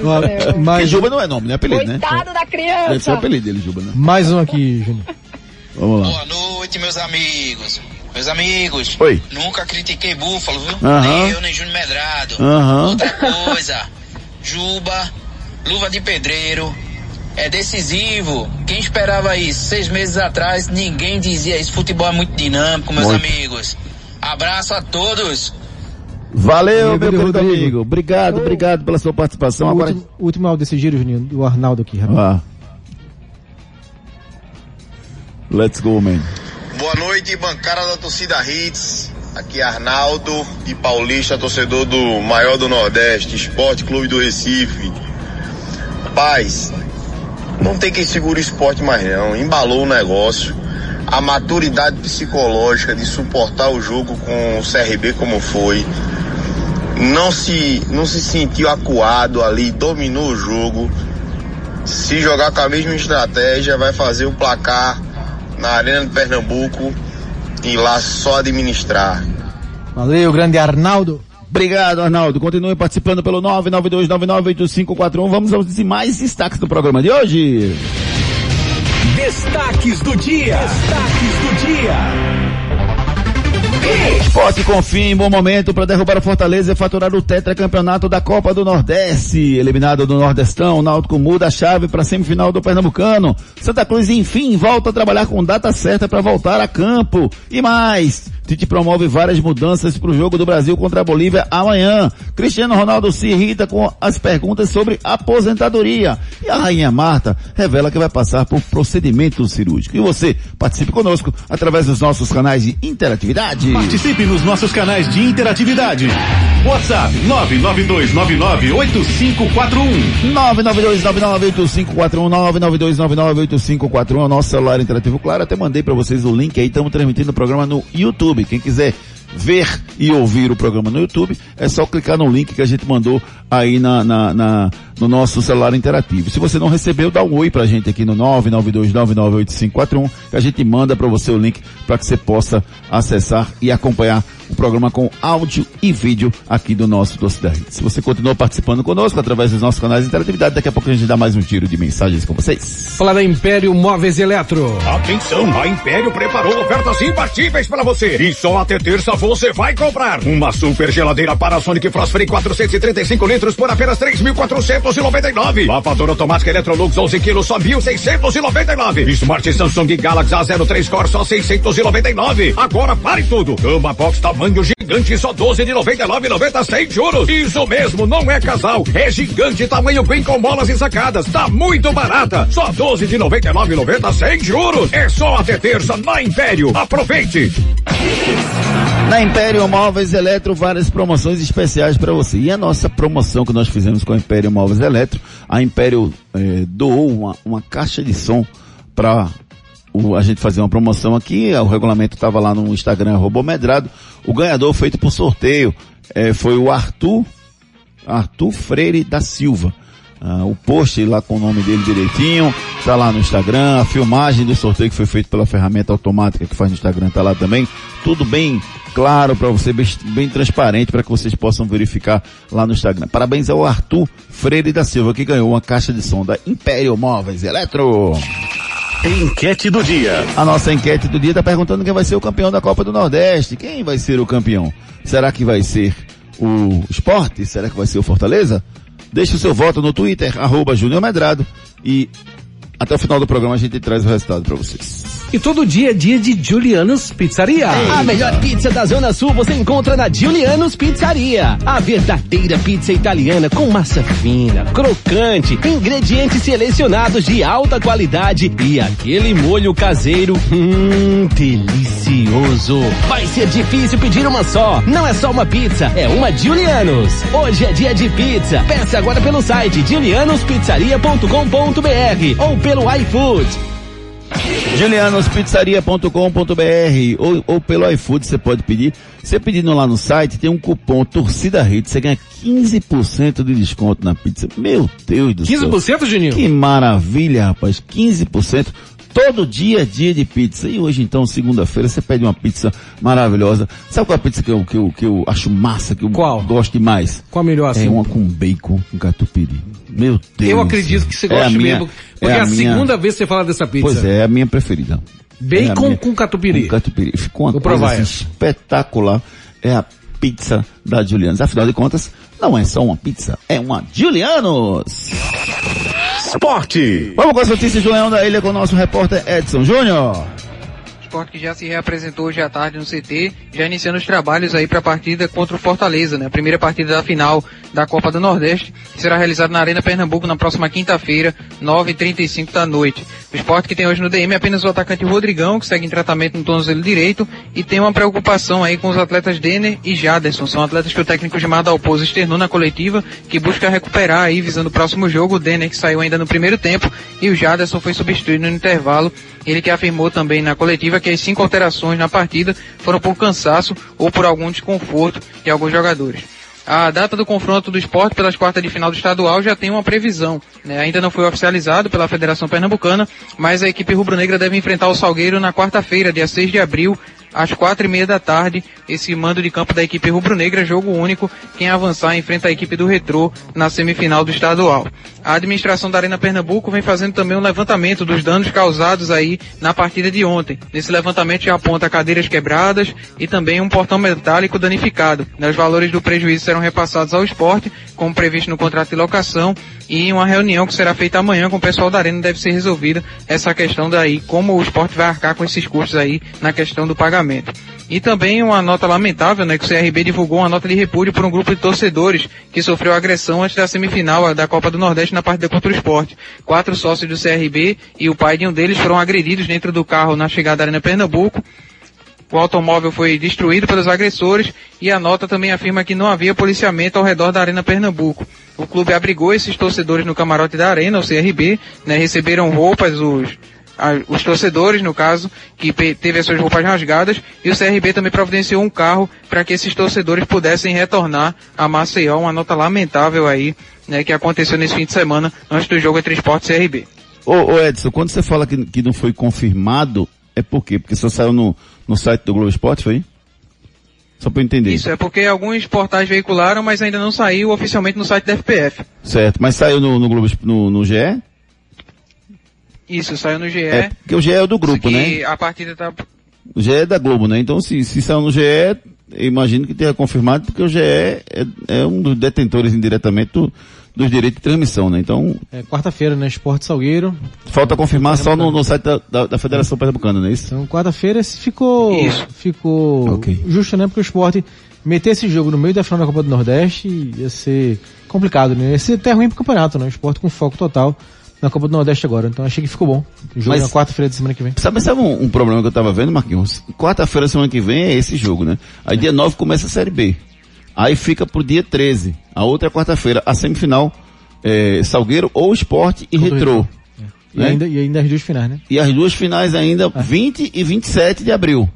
Ó, céu. Porque mais, Juba não é nome, né? É apelido, né? Coitado da Deve ser o criança. apelido dele, Juba, né? mais um aqui, Júnior. Vamos lá. Boa noite, meus amigos. Meus amigos, Oi. nunca critiquei Búfalo, viu? Nem eu, nem Júnior Medrado. Outra coisa, Juba, luva de pedreiro, é decisivo. Quem esperava isso seis meses atrás, ninguém dizia isso. Futebol é muito dinâmico, meus Muito. amigos. Abraço a todos. Valeu, Valeu, meu querido Rodrigo. amigo. Obrigado, obrigado pela sua participação. O Agora. último, o último áudio desse giro, Juninho, do Arnaldo aqui, rapaz. Ah. Let's go, man. Boa noite, bancada da torcida Hits. Aqui é Arnaldo de Paulista, torcedor do maior do Nordeste, Esporte Clube do Recife. Rapaz, não tem quem segure o esporte mais não. Embalou o negócio. A maturidade psicológica de suportar o jogo com o CRB como foi. Não se, não se sentiu acuado ali, dominou o jogo. Se jogar com a mesma estratégia, vai fazer o placar na Arena de Pernambuco e lá só administrar. Valeu, grande Arnaldo. Obrigado, Arnaldo. Continue participando pelo 992998541. Vamos aos demais destaques do programa de hoje. Destaques do dia. Destaques do dia. Esporte Confim, bom momento para derrubar o Fortaleza e faturar o tetracampeonato da Copa do Nordeste. Eliminado do Nordestão, o Náutico muda a chave para a semifinal do Pernambucano. Santa Cruz, enfim, volta a trabalhar com data certa para voltar a campo. E mais, Tite promove várias mudanças para o jogo do Brasil contra a Bolívia amanhã. Cristiano Ronaldo se irrita com as perguntas sobre aposentadoria. E a Rainha Marta revela que vai passar por procedimento cirúrgico. E você, participe conosco através dos nossos canais de interatividade. Participe nos nossos canais de interatividade. WhatsApp 992998541. 992998541 é o nosso celular interativo. Claro, até mandei para vocês o link aí, estamos transmitindo o programa no YouTube. Quem quiser ver e ouvir o programa no YouTube, é só clicar no link que a gente mandou aí na, na- na- no nosso celular interativo. Se você não recebeu, dá um oi pra gente aqui no 992998541, que a gente manda para você o link para que você possa acessar e acompanhar o programa com áudio e vídeo aqui do nosso Torcida Hits. Se você continua participando conosco através dos nossos canais de interatividade, daqui a pouco a gente dá mais um giro de mensagens com vocês. Falar da Império Móveis Eletro. Atenção, a Império preparou ofertas imbatíveis para você. E só até terça você vai comprar uma super geladeira Panasonic Frost Free 435 litros por apenas 3.499. Lavadora automática Electrolux 11 quilos só 1.699. Smart Samsung Galaxy A03 Core só 699. Agora pare tudo. Cama box tamanho gigante só 12 de 99,90 sem juros. Isso mesmo, não é casal, é gigante tamanho bem com molas e sacadas. Tá muito barata. Só 12 de 99,90 sem juros. É só até terça na Império. Aproveite. Na Império Móveis Eletro, várias promoções especiais para você. E a nossa promoção que nós fizemos com a Império Móveis Eletro, a Império eh, doou uma, uma caixa de som para a gente fazer uma promoção aqui. O regulamento estava lá no Instagram, arroba Medrado. O ganhador feito por sorteio eh, foi o Arthur, Arthur Freire da Silva. Ah, o post lá com o nome dele direitinho, tá lá no Instagram, a filmagem do sorteio que foi feito pela ferramenta automática que faz no Instagram tá lá também. Tudo bem claro para você, bem, bem transparente para que vocês possam verificar lá no Instagram. Parabéns ao Arthur Freire da Silva que ganhou uma caixa de som da Império Móveis Eletro. Enquete do dia. A nossa enquete do dia está perguntando quem vai ser o campeão da Copa do Nordeste. Quem vai ser o campeão? Será que vai ser o Esporte? Será que vai ser o Fortaleza? Deixe o seu voto no Twitter, arroba Júnior Medrado e até o final do programa a gente traz o resultado para vocês. E todo dia é dia de Julianos Pizzaria. A melhor pizza da Zona Sul você encontra na Julianos Pizzaria. A verdadeira pizza italiana com massa fina, crocante, ingredientes selecionados de alta qualidade e aquele molho caseiro, hum, delicioso. Vai ser difícil pedir uma só. Não é só uma pizza, é uma Julianos. Hoje é dia de pizza. Peça agora pelo site julianospizzaria.com.br ou pelo iFood. julianospizzaria.com.br ou, ou pelo iFood você pode pedir. Você pedindo lá no site, tem um cupom Torcida Hits, você ganha 15% de desconto na pizza. Meu Deus do céu. 15%, Juninho? Que maravilha, rapaz. 15%. Todo dia é dia de pizza. E hoje, então, segunda-feira, você pede uma pizza maravilhosa. Sabe qual é a pizza que eu, que eu, que eu acho massa, que eu Qual? gosto demais? Qual a melhor assim? É uma com bacon, com catupiry. Meu Deus. Eu acredito que você É gosta a minha- mesmo. Porque é a, minha- segunda vez que você fala dessa pizza. Pois é, é a minha preferida. É a Bacon minha- com catupiry. Com catupiry. Ficou uma Vou coisa assim, espetacular. É a pizza da Julianos. Afinal de contas, não é só uma pizza, é uma Julianos. Esporte. Vamos com as notícias do Leão da Ilha com o nosso repórter Edson Júnior. Esporte que já se reapresentou hoje à tarde no CT, já iniciando os trabalhos aí para a partida contra o Fortaleza, né? A primeira partida da final da Copa do Nordeste, que será realizada na Arena Pernambuco na próxima quinta-feira, 9h35 da noite. O esporte que tem hoje no DM é apenas o atacante Rodrigão, que segue em tratamento no tornozelo direito, e tem uma preocupação aí com os atletas Denner e Jaderson. São atletas que o técnico Gilmar Dalpozo externou na coletiva, que busca recuperar aí, visando o próximo jogo. O Denner que saiu ainda no primeiro tempo, e o Jaderson foi substituído no intervalo. Ele que afirmou também na coletiva que as cinco alterações na partida foram por cansaço ou por algum desconforto de alguns jogadores. A data do confronto do esporte pelas quartas de final do estadual já tem uma previsão. né? Ainda não foi oficializado pela Federação Pernambucana, mas a equipe rubro-negra deve enfrentar o Salgueiro na quarta-feira, dia 6 de abril, às quatro e meia da tarde. Esse mando de campo da equipe rubro-negra, jogo único. Quem avançar enfrenta a equipe do Retrô na semifinal do estadual. A administração da Arena Pernambuco vem fazendo também um levantamento dos danos causados aí na partida de ontem. Nesse levantamento aponta cadeiras quebradas e também um portão metálico danificado. Né, Os valores do prejuízo serão repassados ao esporte, como previsto no contrato de locação, e uma reunião que será feita amanhã com o pessoal da Arena deve ser resolvida essa questão daí, como o esporte vai arcar com esses custos aí na questão do pagamento. E também uma nota lamentável, né, que o CRB divulgou uma nota de repúdio por um grupo de torcedores que sofreu agressão antes da semifinal da Copa do Nordeste na partida contra o esporte. Quatro sócios do CRB e o pai de um deles foram agredidos dentro do carro na chegada da Arena Pernambuco. O automóvel foi destruído pelos agressores e a nota também afirma que não havia policiamento ao redor da Arena Pernambuco. O clube abrigou esses torcedores no camarote da Arena, o CRB, né, receberam roupas, os, a- os torcedores, no caso, que pe- teve as suas roupas rasgadas, e o CRB também providenciou um carro para que esses torcedores pudessem retornar a Maceió, uma nota lamentável aí, né, que aconteceu nesse fim de semana, antes do jogo entre Esporte e CRB. Ô, ô Edson, quando você fala que, que não foi confirmado, é por quê? Porque só saiu no, no site do Globo Esporte, foi? Só pra eu entender. Isso, é porque alguns portais veicularam, mas ainda não saiu oficialmente no site da FPF. Certo, mas saiu no, no Globo, no, no GE? Isso, saiu no GE. É, porque o GE é do grupo, né? a partida tá... O GE é da Globo, né? Então se, se saiu no GE, eu imagino que tenha confirmado, porque o GE é, é um dos detentores indiretamente do- dos direitos de transmissão, né? Então, É quarta-feira, né? Esporte Salgueiro. falta confirmar só no, no site da, da, da Federação Pernambucana, não é isso? Então, quarta-feira ficou, Isso. ficou justo, né? Porque o esporte meter esse jogo no meio da final da Copa do Nordeste ia ser complicado, né? Ia ser até ruim pro campeonato, né? O esporte com foco total na Copa do Nordeste agora. Então achei que ficou bom. O jogo Mas- na quarta-feira da semana que vem. Sabe, sabe um, um problema que eu tava vendo, Marquinhos? Quarta-feira, semana que vem, é esse jogo, né? Aí dia 9 começa a Série B. Aí fica pro dia 13. A outra é quarta-feira. A semifinal, é, Salgueiro ou Esporte e Contra Retrô. E, né? ainda, e ainda as duas finais, né? E as duas finais ainda, É. 20 e 27 de abril.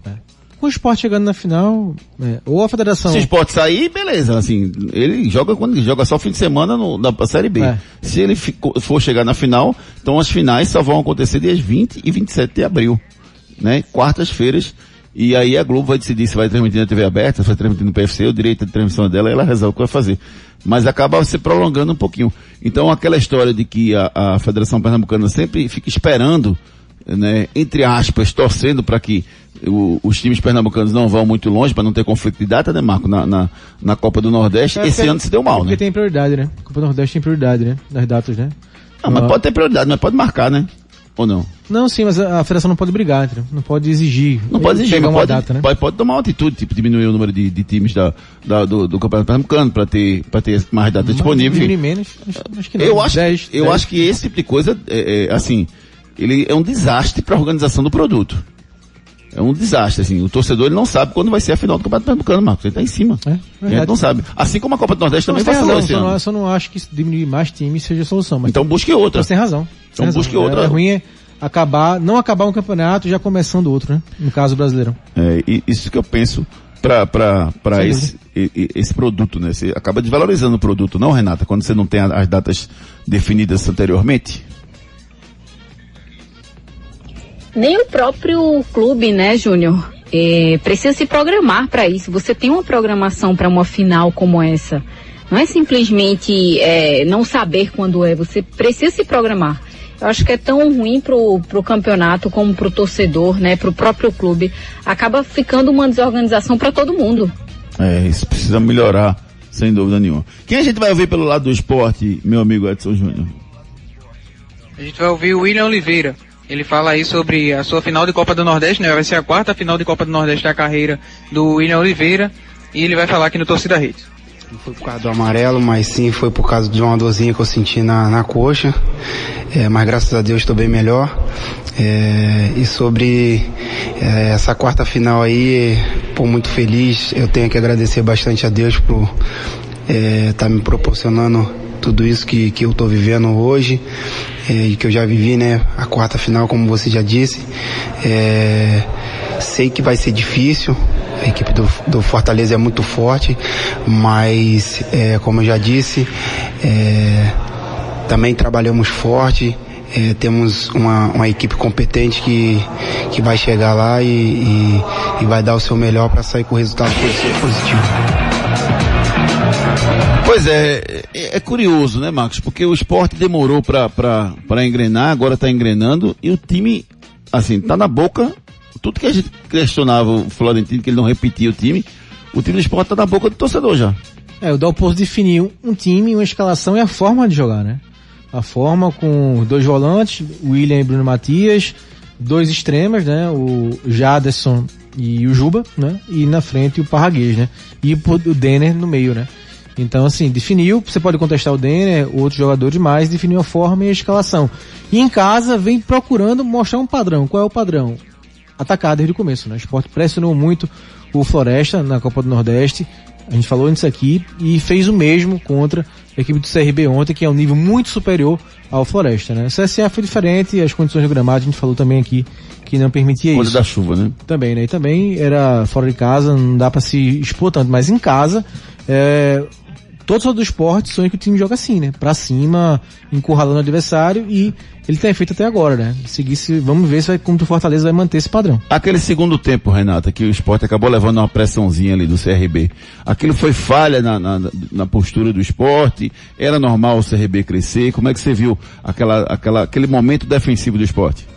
Com o esporte chegando na final, é, ou a federação. Se o esporte sair, beleza. Assim, ele joga quando ele joga só fim de semana no, na Série B. É. Se ele ficou- for chegar na final, então as finais só vão acontecer dias 20 e 27 de abril. Né? Quartas-feiras. E aí a Globo vai decidir se vai transmitir na TV aberta, se vai transmitir no PFC, o direito de transmissão é dela, ela resolve o que vai fazer. Mas acaba se prolongando um pouquinho. Então aquela história de que a, a Federação Pernambucana sempre fica esperando né, entre aspas, torcendo para que o- os times pernambucanos não vão muito longe para não ter conflito de data, né, Marco, na, na, na Copa do Nordeste. É, Esse porque- ano se deu mal, Porque né? tem prioridade, né? Copa do Nordeste tem prioridade, né? Das datas, né? Ah, mas pode ter prioridade, mas pode marcar, né? Ou não? Não, sim, mas a, a federação não pode brigar, entendeu? Não pode exigir. Não pode exigir, mas uma pode, data, né? pode, pode tomar uma atitude, tipo, diminuir o número de, de times da, da- do, do Campeonato Pernambucano para ter, pra ter mais datas disponíveis. Diminuir menos, acho, acho que não. Eu acho, 10, eu 10. acho que esse tipo de coisa, é, é, assim, ele é um desastre para a organização do produto. É um desastre, assim. O torcedor ele não sabe quando vai ser a final do Campeonato Pernambucano, Marcos. Ele tá em cima. É, a gente não sabe. Assim como a Copa do Nordeste também vacilou razão, esse só ano. não, só não acho que diminuir mais times seja a solução. Mas Então busque outra. Mas tem razão. Tem Então razão. busque outra. É, é ruim é acabar, não acabar um campeonato já começando outro, né? No caso brasileiro. É, e isso que eu penso para esse e- esse produto, né? Você acaba desvalorizando o produto, não, Renata? Quando você não tem as datas definidas anteriormente. Nem o próprio clube, né, Júnior? É, precisa se programar para isso. Você tem uma programação para uma final como essa. Não é simplesmente é, não saber quando é. Você precisa se programar. Eu acho que é tão ruim pro, pro campeonato como pro torcedor, né, pro próprio clube. Acaba ficando uma desorganização para todo mundo. É, isso precisa melhorar, sem dúvida nenhuma. Quem a gente vai ouvir pelo lado do esporte, meu amigo Edson Júnior? A gente vai ouvir o William Oliveira. Ele fala aí sobre a sua final de Copa do Nordeste, né? Vai ser a quarta final de Copa do Nordeste da carreira do William Oliveira. E ele vai falar aqui no Torcida Rede. Não foi por causa do amarelo, mas sim foi por causa de uma dorzinha que eu senti na, na coxa. É, mas graças a Deus estou bem melhor. É, e sobre é, essa quarta final aí, pô, muito feliz. Eu tenho que agradecer bastante a Deus por estar tá me proporcionando tudo isso que, que eu estou vivendo hoje é, e que eu já vivi, né? A quarta final, como você já disse. É, sei que vai ser difícil. A equipe do, do Fortaleza é muito forte, mas é, como eu já disse, é, também trabalhamos forte. É, temos uma, uma equipe competente que, que vai chegar lá e, e, e vai dar o seu melhor para sair com o resultado posi- positivo. Pois é, é, é curioso, né, Marcos? Porque o esporte demorou pra engrenar, agora tá engrenando, e o time, assim, tá na boca. Tudo que a gente questionava o Florentino, que ele não repetia o time, o time do esporte tá na boca do torcedor já. É, o Dalpozo definiu um time, uma escalação e a forma de jogar, né? A forma com dois volantes, William e Bruno Matias, dois extremas, né? O Jaderson e o Juba, né? E na frente o Parraguês, né? E o Denner no meio, né? Então, assim, definiu, você pode contestar o Denner, outros jogadores mais, definiu a forma e a escalação. E em casa vem procurando mostrar um padrão. Qual é o padrão? Atacar desde o começo, né? O esporte pressionou muito o Floresta na Copa do Nordeste. A gente falou nisso aqui e fez o mesmo contra a equipe do CRB ontem, que é um nível muito superior ao Floresta, né? O CSA foi diferente, as condições do gramado a gente falou também aqui que não permitia Coisa isso. da chuva, né? Também, né? E também era fora de casa, não dá pra se expor tanto, mas em casa, é, todo só do esporte sonha que o time joga assim, né? Pra cima, encurralando o adversário e ele tem feito até agora, né? Seguir se, vamos ver se vai, como o Fortaleza vai manter esse padrão. Aquele segundo tempo, Renata, que o esporte acabou levando uma pressãozinha ali do CRB. Aquilo foi falha na, na, na postura do esporte? Era normal o CRB crescer? Como é que você viu aquela, aquela, aquele momento defensivo do esporte?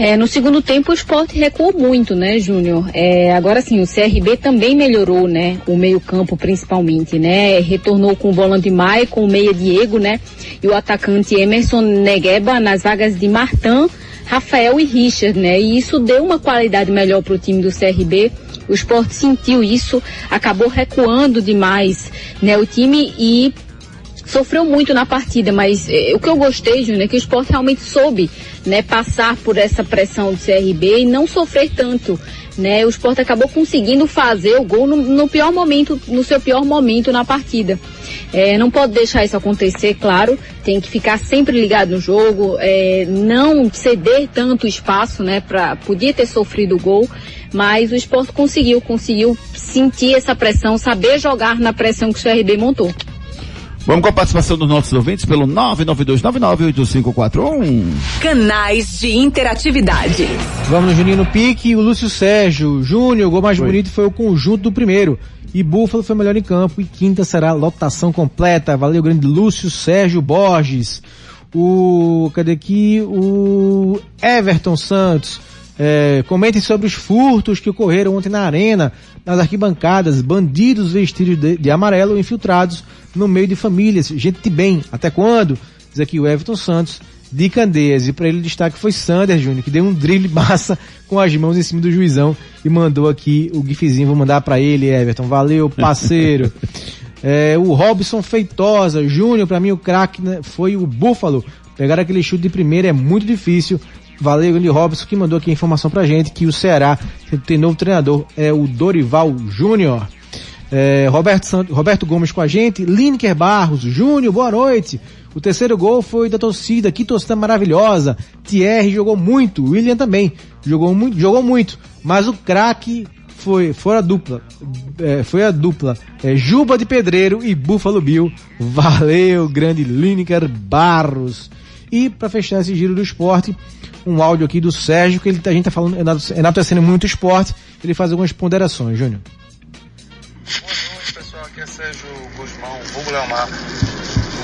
É, no segundo tempo o esporte recuou muito, né, Júnior? É, agora sim, o CRB também melhorou, né? O meio-campo principalmente, né? Retornou com o volante Maicon, o meia Diego, né? E o atacante Emerson Negueba nas vagas de Martin, Rafael e Richard, né? E isso deu uma qualidade melhor para o time do CRB. O esporte sentiu isso, acabou recuando demais, né? O time e sofreu muito na partida, mas eh, o que eu gostei, Júnior, é que o esporte realmente soube, né, passar por essa pressão do CRB e não sofrer tanto, né, o esporte acabou conseguindo fazer o gol no, no pior momento, no seu pior momento na partida. Eh, não pode deixar isso acontecer, claro, tem que ficar sempre ligado no jogo, eh, não ceder tanto espaço, né, pra, podia ter sofrido o gol, mas o esporte conseguiu, conseguiu sentir essa pressão, saber jogar na pressão que o CRB montou. Vamos com a participação dos nossos ouvintes pelo 992998541. Canais de interatividade. Vamos no Juninho no pique, o Lúcio Sérgio, Júnior, o gol mais bonito foi o conjunto do primeiro. E Búfalo foi melhor em campo e quinta será lotação completa. Valeu grande Lúcio Sérgio Borges. O, cadê aqui? O Everton Santos. É, comentem sobre os furtos que ocorreram ontem na arena, nas arquibancadas, bandidos vestidos de, de amarelo infiltrados no meio de famílias. Gente de bem, até quando? Diz aqui o Everton Santos de Candeias. E para ele o destaque foi Sander Júnior, que deu um drible massa com as mãos em cima do juizão e mandou aqui o gifzinho. Vou mandar para ele, Everton. Valeu, parceiro. é, o Robson Feitosa Júnior, para mim o craque né, foi o Búfalo. Pegar aquele chute de primeira é muito difícil. Valeu, Robson, que mandou aqui a informação pra gente que o Ceará tem novo treinador, é o Dorival Júnior. É, Roberto, Roberto Gomes com a gente, Lineker Barros, Júnior, boa noite. O terceiro gol foi da torcida, que torcida maravilhosa. Thierry jogou muito, William também jogou muito, jogou muito. Mas o craque foi, foi a dupla, é, foi a dupla, é, Juba de Pedreiro e Buffalo Bill. Valeu, grande Lineker Barros. E para fechar esse giro do esporte, um áudio aqui do Sérgio, que ele, a gente tá falando, enaltecendo muito esporte, ele faz algumas ponderações, Júnior. Boa noite, pessoal, aqui é Sérgio Guzmão, Hugo Leomar.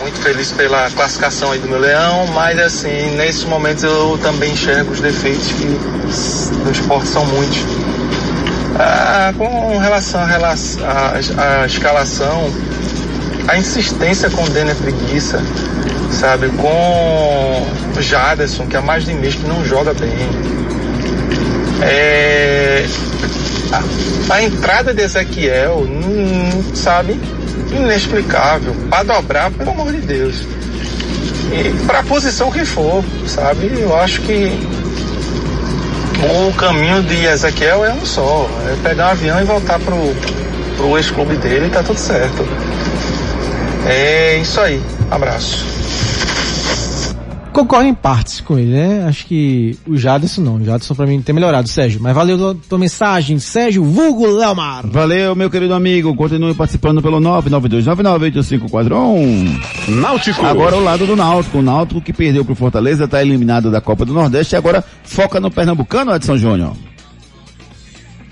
Muito feliz pela classificação aí do meu leão, mas assim, nesses momentos eu também enxergo os defeitos que no esporte são muitos. Ah, com relação à escalação, a insistência com o Denner Preguiça, sabe? Com o Jaderson, que há mais de mês que não joga bem. É... A, a, entrada de Ezequiel, hum, sabe? Inexplicável. Para dobrar, pelo amor de Deus. E para a posição que for, sabe? Eu acho que o caminho de Ezequiel é um só. É pegar um avião e voltar pro, pro ex-clube dele e tá tudo certo. É isso aí. Abraço. Concordo em partes com ele, né? Acho que o Jadson não. O Jadson pra mim tem melhorado, Sérgio. Mas valeu a tua mensagem, Sérgio Vulgo Leomar. Valeu, meu querido amigo. Continue participando pelo 992998541. Náutico. Agora o lado do Náutico. O Náutico que perdeu pro Fortaleza, tá eliminado da Copa do Nordeste e agora foca no Pernambucano, Edson Júnior.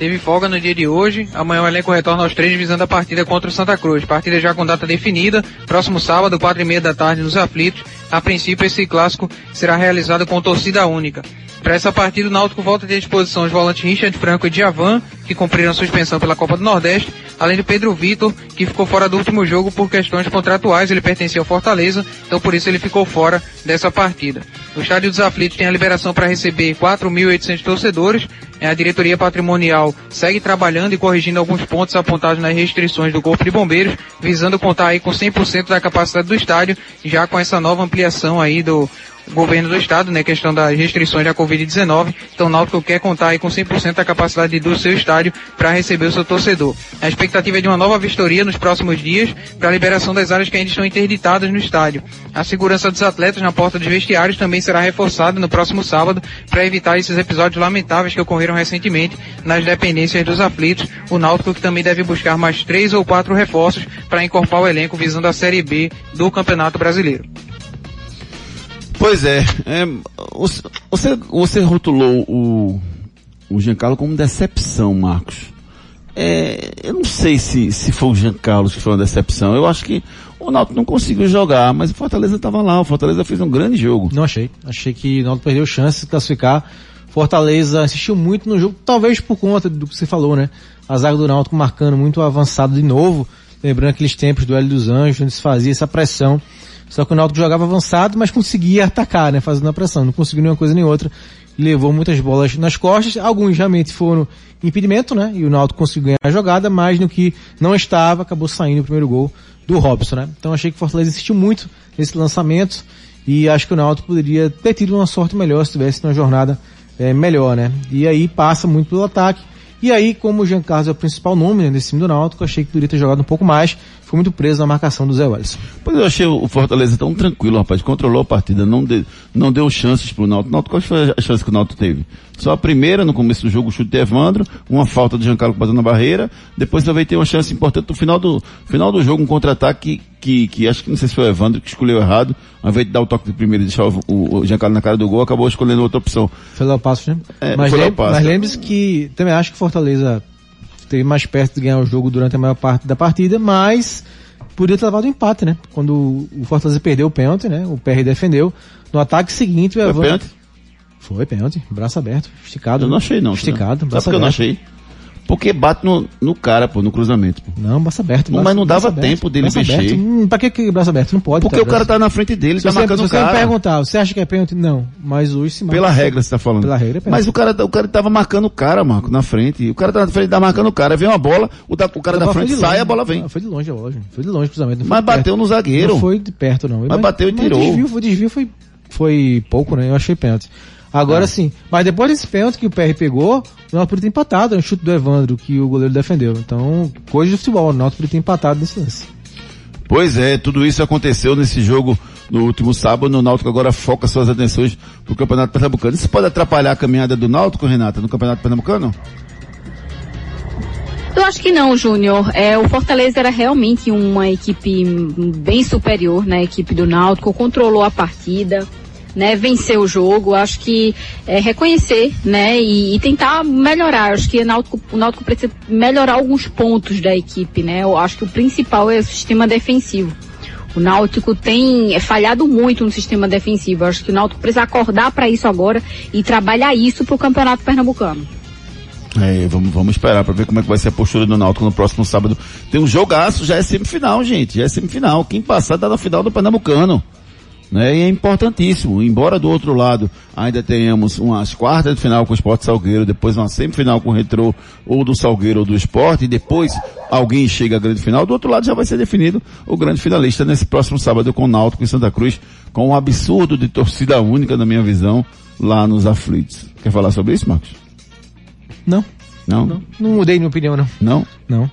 Teve folga no dia de hoje. Amanhã o elenco retorna aos três visando a partida contra o Santa Cruz. Partida já com data definida. Próximo sábado, quatro e meia da tarde, nos aflitos. A princípio, esse clássico será realizado com torcida única. Para essa partida, o Náutico volta a ter à disposição os volantes Richard Franco e Diavan, que cumpriram suspensão pela Copa do Nordeste, além de Pedro Vitor, que ficou fora do último jogo por questões contratuais, ele pertencia ao Fortaleza, então por isso ele ficou fora dessa partida. O Estádio dos Aflitos tem a liberação para receber 4.800 torcedores, a diretoria patrimonial segue trabalhando e corrigindo alguns pontos apontados nas restrições do Corpo de Bombeiros, visando contar aí com 100% da capacidade do estádio, já com essa nova ampliação aí do governo do estado, né, questão das restrições da Covid-19. Então o Náutico quer contar aí com 100% da capacidade do seu estádio para receber o seu torcedor. A expectativa é de uma nova vistoria nos próximos dias para a liberação das áreas que ainda estão interditadas no estádio. A segurança dos atletas na porta dos vestiários também será reforçada no próximo sábado para evitar esses episódios lamentáveis que ocorreram recentemente nas dependências dos aflitos. O Náutico que também deve buscar mais três ou quatro reforços para incorporar o elenco visando a Série B do Campeonato Brasileiro. Pois é, é você, você rotulou o, o Giancarlo como decepção, Marcos. É, eu não sei se, se foi o Giancarlo que foi uma decepção. Eu acho que o Náutico não conseguiu jogar, mas o Fortaleza estava lá. O Fortaleza fez um grande jogo. Não achei. Achei que o Náutico perdeu chance de classificar. Fortaleza assistiu muito no jogo, talvez por conta do que você falou, né? A zaga do Náutico marcando muito avançado de novo. Lembrando aqueles tempos do Hélio dos Anjos, onde se fazia essa pressão. Só que o Náutico jogava avançado, mas conseguia atacar, né? Fazendo a pressão. Não conseguiu nenhuma coisa nem outra. Levou muitas bolas nas costas. Alguns realmente foram impedimento, né? E o Náutico conseguiu ganhar a jogada, mas no que não estava, acabou saindo o primeiro gol do Robson, né? Então achei que o Fortaleza insistiu muito nesse lançamento. E acho que o Náutico poderia ter tido uma sorte melhor se tivesse uma jornada é, melhor, né? E aí passa muito pelo ataque. E aí, como o Jean Carlos é o principal nome né, nesse time do Náutico, achei que poderia ter jogado um pouco mais. Foi muito preso na marcação do Zé Welles. Pois eu achei o Fortaleza tão tranquilo, rapaz. Controlou a partida, não, de, não deu chances pro Náutico. Náutico, qual foi a chance que o Náutico teve? Só a primeira, no começo do jogo, o chute de Evandro, uma falta de Giancarlo batendo na barreira. Depois também tem uma chance importante no final do, final do jogo, um contra-ataque que, que, acho que não sei se foi o Evandro que escolheu errado. Ao invés de dar o toque de primeiro e deixar o, o, Giancarlo na cara do gol, acabou escolhendo outra opção. Foi lá o passo, né? É, mas foi lá o lem passo. mas lembre-se que também acho que Fortaleza esteve mais perto de ganhar o jogo durante a maior parte da partida, mas podia ter levado o empate, né? Quando o Fortaleza perdeu o pênalti, né? O PR defendeu. No ataque seguinte, o Foi Evandro... pênalti? Foi pênalti, braço aberto, esticado. Eu não achei não. Esticado, Sabe braço por que eu não aberto. achei? Porque bate no, no cara, pô, no cruzamento. Pô. Não, braço aberto. Mas braço- não braço dava aberto, tempo dele braço mexer. aberto. Hum, pra que, que braço aberto? Não pode. Porque tá, o cara tá na frente dele, Se tá você, marcando se o você me cara. perguntar, você acha que é pênalti? Não. Mas hoje se marca. Pela regra você tá falando. Pela regra é pênalti. Mas o cara, o cara tava marcando o cara, Marco, na frente. O cara tá na frente, tá marcando o cara. Vem uma bola, o, da- o cara da frente sai, a bola vem. Foi de longe bola, gente. Foi de longe o cruzamento. não Mas de perto. bateu no zagueiro. Não foi de perto, não. Mas bateu e tirou. Desvio, foi desvio, foi, foi pouco, né? Eu achei pênalti. Agora sim. Mas depois desse pênalti que o PR pegou, o Náutico podia ter empatado. É um chute do Evandro que o goleiro defendeu. Então, coisa de futebol. O Náutico podia ter empatado nesse lance. Pois é, tudo isso aconteceu nesse jogo no último sábado. O Náutico agora foca suas atenções pro Campeonato Pernambucano. Isso pode atrapalhar a caminhada do Náutico, Renata, no Campeonato Pernambucano? Eu acho que não, Júnior. É, o Fortaleza era realmente uma equipe bem superior na equipe do Náutico, controlou a partida, né, venceu o jogo. Acho que é, reconhecer, né, e, e tentar melhorar. Acho que o Náutico, o Náutico precisa melhorar alguns pontos da equipe, né. Eu acho que o principal é o sistema defensivo. O Náutico tem é, falhado muito no sistema defensivo. Acho que o Náutico precisa acordar para isso agora e trabalhar isso para o Campeonato Pernambucano. É, vamos, vamos esperar para ver como é que vai ser a postura do Náutico no próximo sábado. Tem um jogaço, já é semifinal, gente. Já é semifinal. Quem passar tá na final do Pernambucano. Né? E é importantíssimo. Embora do outro lado ainda tenhamos umas quartas de final com o Esporte Salgueiro, depois uma semifinal com o Retrô, ou do Salgueiro ou do Esporte, e depois alguém chega à grande final, do outro lado já vai ser definido o grande finalista nesse próximo sábado com o Náutico em Santa Cruz, com um absurdo de torcida única, na minha visão, lá nos aflitos. Quer falar sobre isso, Marcos? Não. Não? Não, não mudei minha opinião, não. Não? Não.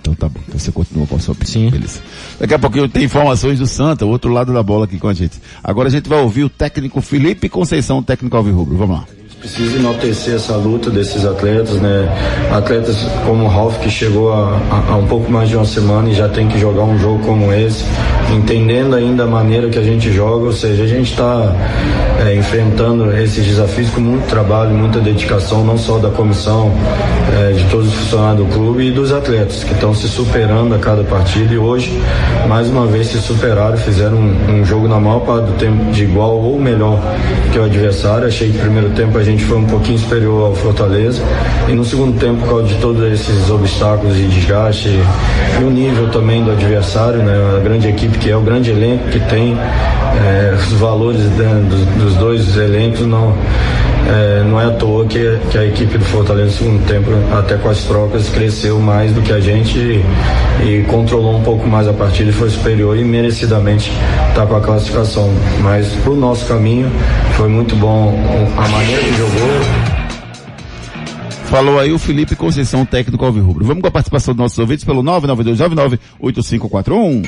Então tá bom. Então você continua com a sua opinião. Sim. Beleza. Daqui a pouquinho tem informações do Santa, o outro lado da bola aqui com a gente. Agora a gente vai ouvir o técnico Felipe Conceição, técnico Alvirrubro. Vamos lá. Precisa enaltecer essa luta desses atletas, né? Atletas como o Ralf, que chegou há, um pouco mais de uma semana e já tem que jogar um jogo como esse, entendendo ainda a maneira que a gente joga, ou seja, a gente está enfrentando esses desafios com muito trabalho, muita dedicação, não só da comissão, eh, de todos os funcionários do clube e dos atletas, que estão se superando a cada partida e hoje, mais uma vez, se superaram, fizeram um, um jogo na maior parte do tempo de igual ou melhor que o adversário. Achei que no primeiro tempo a gente foi um pouquinho superior ao Fortaleza e no segundo tempo, por causa de todos esses obstáculos e desgaste e o nível também do adversário, né? A grande equipe que é, o grande elenco que tem, eh, os valores né, dos, dos dois elencos não é, não é à toa que, que a equipe do Fortaleza no segundo tempo, até com as trocas, cresceu mais do que a gente e, e controlou um pouco mais a partida e foi superior e merecidamente está com a classificação. Mas pro nosso caminho foi muito bom a maneira que jogou. Falou aí o Felipe Conceição, técnico Alvirrubro. Vamos com a participação dos nossos ouvintes pelo 992998541.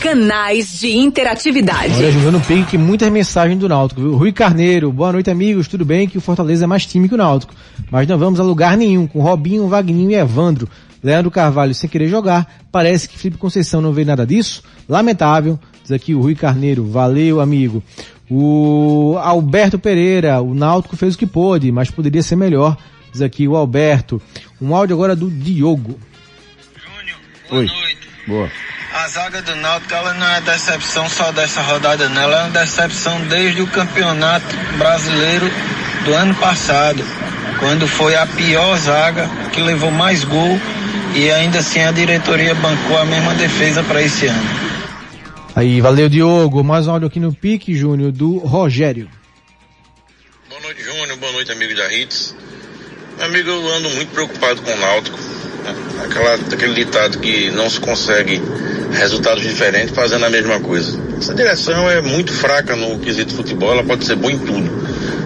Canais de interatividade. Olha, jogando pique que muitas mensagens do Náutico, viu? Rui Carneiro, boa noite amigos, tudo bem que o Fortaleza é mais time que o Náutico, mas não vamos a lugar nenhum com Robinho, Vagninho e Evandro. Leandro Carvalho sem querer jogar, parece que Felipe Conceição não vê nada disso, lamentável, diz aqui o Rui Carneiro, valeu amigo. O Alberto Pereira, o Náutico fez o que pôde, mas poderia ser melhor, diz aqui o Alberto. Um áudio agora do Diogo. Oi. Boa. A zaga do Náutico ela não é decepção só dessa rodada, não. Ela é uma decepção desde o campeonato brasileiro do ano passado, quando foi a pior zaga, que levou mais gol e ainda assim a diretoria bancou a mesma defesa para esse ano. Aí, valeu Diogo, mais um áudio aqui no Pique Júnior do Rogério. Boa noite, Júnior. Boa noite, amigo da Hits. Meu amigo, eu ando muito preocupado com o Náutico. Aquela, aquele ditado que não se consegue resultados diferentes fazendo a mesma coisa. Essa direção é muito fraca no quesito futebol, ela pode ser boa em tudo.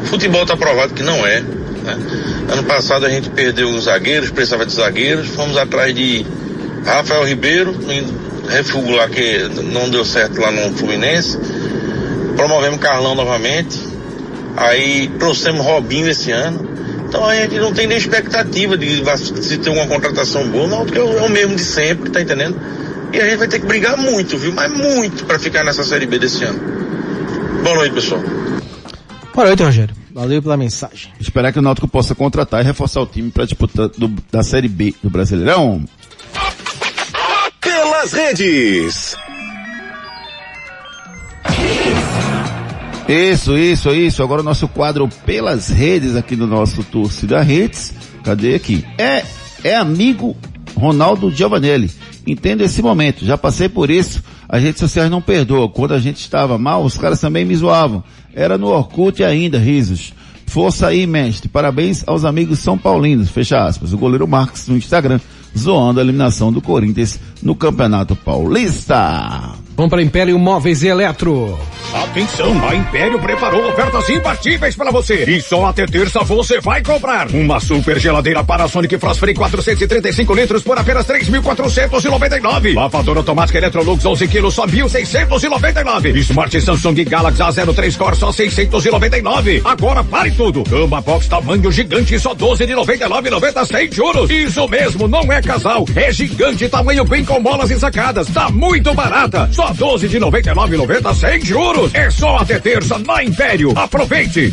Futebol está provado que não é. né? Ano passado a gente perdeu os zagueiros, precisava de zagueiros, fomos atrás de Rafael Ribeiro, refúgio lá que não deu certo lá no Fluminense. Promovemos Carlão novamente. Aí trouxemos Robinho esse ano. Então a gente não tem nem expectativa de se ter uma contratação boa, não, porque é o mesmo de sempre, tá entendendo? E a gente vai ter que brigar muito, viu? Mas muito para ficar nessa Série B desse ano. Boa noite, pessoal. Boa noite, Rogério. Valeu pela mensagem. Esperar que o Náutico possa contratar e reforçar o time para disputar do- da Série B do Brasileirão. pelas redes. Isso, isso, isso. Agora o nosso quadro pelas redes aqui do nosso Torcida Redes. Cadê aqui? É, é amigo Ronaldo Giovanelli. Entendo esse momento. Já passei por isso. As redes sociais não perdoam. Quando a gente estava mal, os caras também me zoavam. Era no Orkut ainda, risos. Força aí, mestre. Parabéns aos amigos São Paulinos. Fecha aspas. O goleiro Marcos no Instagram, zoando a eliminação do Corinthians no Campeonato Paulista. Vamos para Império Móveis e Eletro. Atenção, a Império preparou ofertas imbatíveis para você. E só até terça você vai comprar. Uma super geladeira Panasonic Frostfree 435 litros por apenas 3.499. Lavadora automática Electrolux 11 quilos só 1.699. Smart Samsung Galaxy A03 Core só 699. Agora pare tudo. Cama box tamanho gigante só 12 de 99,90 sem juros. Isso mesmo, não é casal. É gigante tamanho bem com molas e sacadas. Tá muito barata. Só 12 de 99,90 sem juros. É só até terça na Império. Aproveite.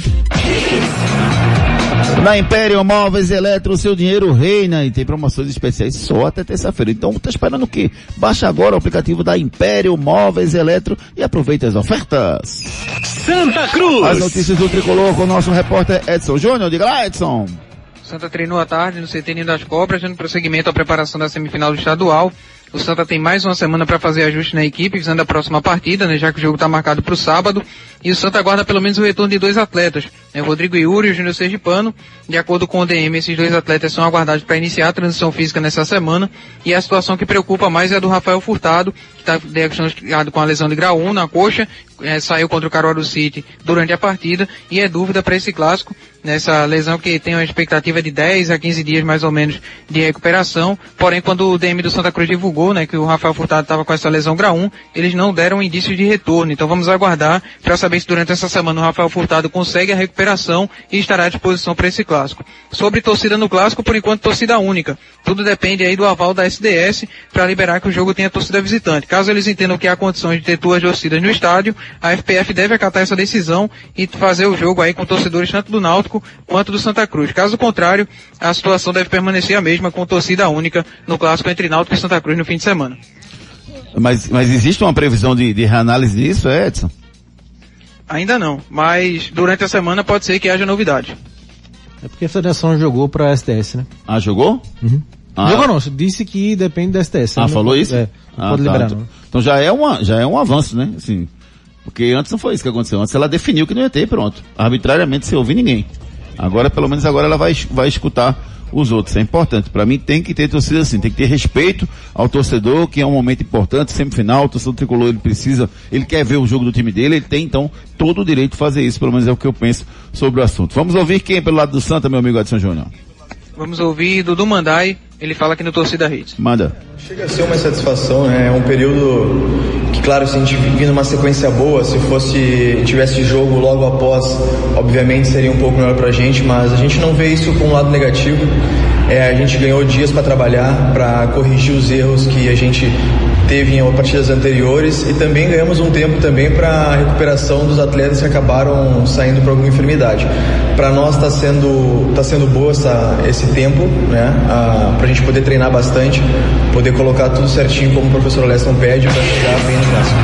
Na Império Móveis e Eletro, o seu dinheiro reina e tem promoções especiais só até terça-feira. Então, tá esperando o quê? Baixa agora o aplicativo da Império Móveis e Eletro e aproveite as ofertas. Santa Cruz. As notícias do Tricolor com o nosso repórter Edson Júnior. Diga lá, Edson. Santa treinou à tarde no CT das Cobras, dando prosseguimento à preparação da semifinal do estadual. O Santa tem mais uma semana para fazer ajuste na equipe, visando a próxima partida, né, já que o jogo está marcado para o sábado. E o Santa aguarda pelo menos o retorno de dois atletas, né, Rodrigo Yuri e o Júnior Sergipano. De acordo com o DM, esses dois atletas são aguardados para iniciar a transição física nessa semana. E a situação que preocupa mais é a do Rafael Furtado, que está diagnosticado com a lesão de grau 1 na coxa, é, saiu contra o Caruaru City durante a partida e é dúvida para esse clássico, nessa lesão que tem uma expectativa de 10 a 15 dias mais ou menos de recuperação. Porém, quando o DM do Santa Cruz divulgou, né, que o Rafael Furtado estava com essa lesão grau 1, eles não deram indício de retorno. Então vamos aguardar para saber se durante essa semana o Rafael Furtado consegue a recuperação e estará à disposição para esse clássico. Sobre torcida no clássico, por enquanto torcida única. Tudo depende aí do aval da SDS para liberar que o jogo tenha torcida visitante. Caso eles entendam que há condições de ter duas torcidas no estádio, a FPF deve acatar essa decisão e fazer o jogo aí com torcedores tanto do Náutico quanto do Santa Cruz. Caso contrário, a situação deve permanecer a mesma com torcida única no clássico entre Náutico e Santa Cruz no fim de semana. Mas, mas existe uma previsão de, de reanálise disso, Edson? Ainda não, mas durante a semana pode ser que haja novidade. É porque a federação jogou para a STS, né? Ah, jogou? Uhum. Ah. Jogou não, disse que depende da STS. Ah, Não falou isso? É, não Ah, pode tá. liberar Então- não. Então já é, uma, já é um avanço, né? Assim, porque antes não foi isso que aconteceu. Antes ela definiu que não ia ter, pronto. Arbitrariamente sem ouvir ninguém. Agora, pelo menos agora ela vai, vai escutar os outros. É importante. Para mim tem que ter torcida assim, tem que ter respeito ao torcedor, que é um momento importante, semifinal, o torcedor tricolor ele precisa, ele quer ver o jogo do time dele, ele tem então todo o direito de fazer isso, pelo menos é o que eu penso sobre o assunto. Vamos ouvir quem pelo lado do Santa, meu amigo Edson Júnior. Vamos ouvir Dudu Mandai, ele fala aqui no Torcida Hits. Manda. Chega a ser uma satisfação, né? É um período que, claro, se a gente vir numa sequência boa, se fosse tivesse jogo logo após, obviamente seria um pouco melhor pra gente, mas a gente não vê isso com um lado negativo. É, a gente ganhou dias para trabalhar, para corrigir os erros que a gente teve em partidas anteriores e também ganhamos um tempo também para recuperação dos atletas que acabaram saindo por alguma enfermidade. Para nós está sendo tá sendo boa essa, esse tempo, né? para a gente poder treinar bastante, poder colocar tudo certinho como o professor Leston pede para chegar bem no clássico.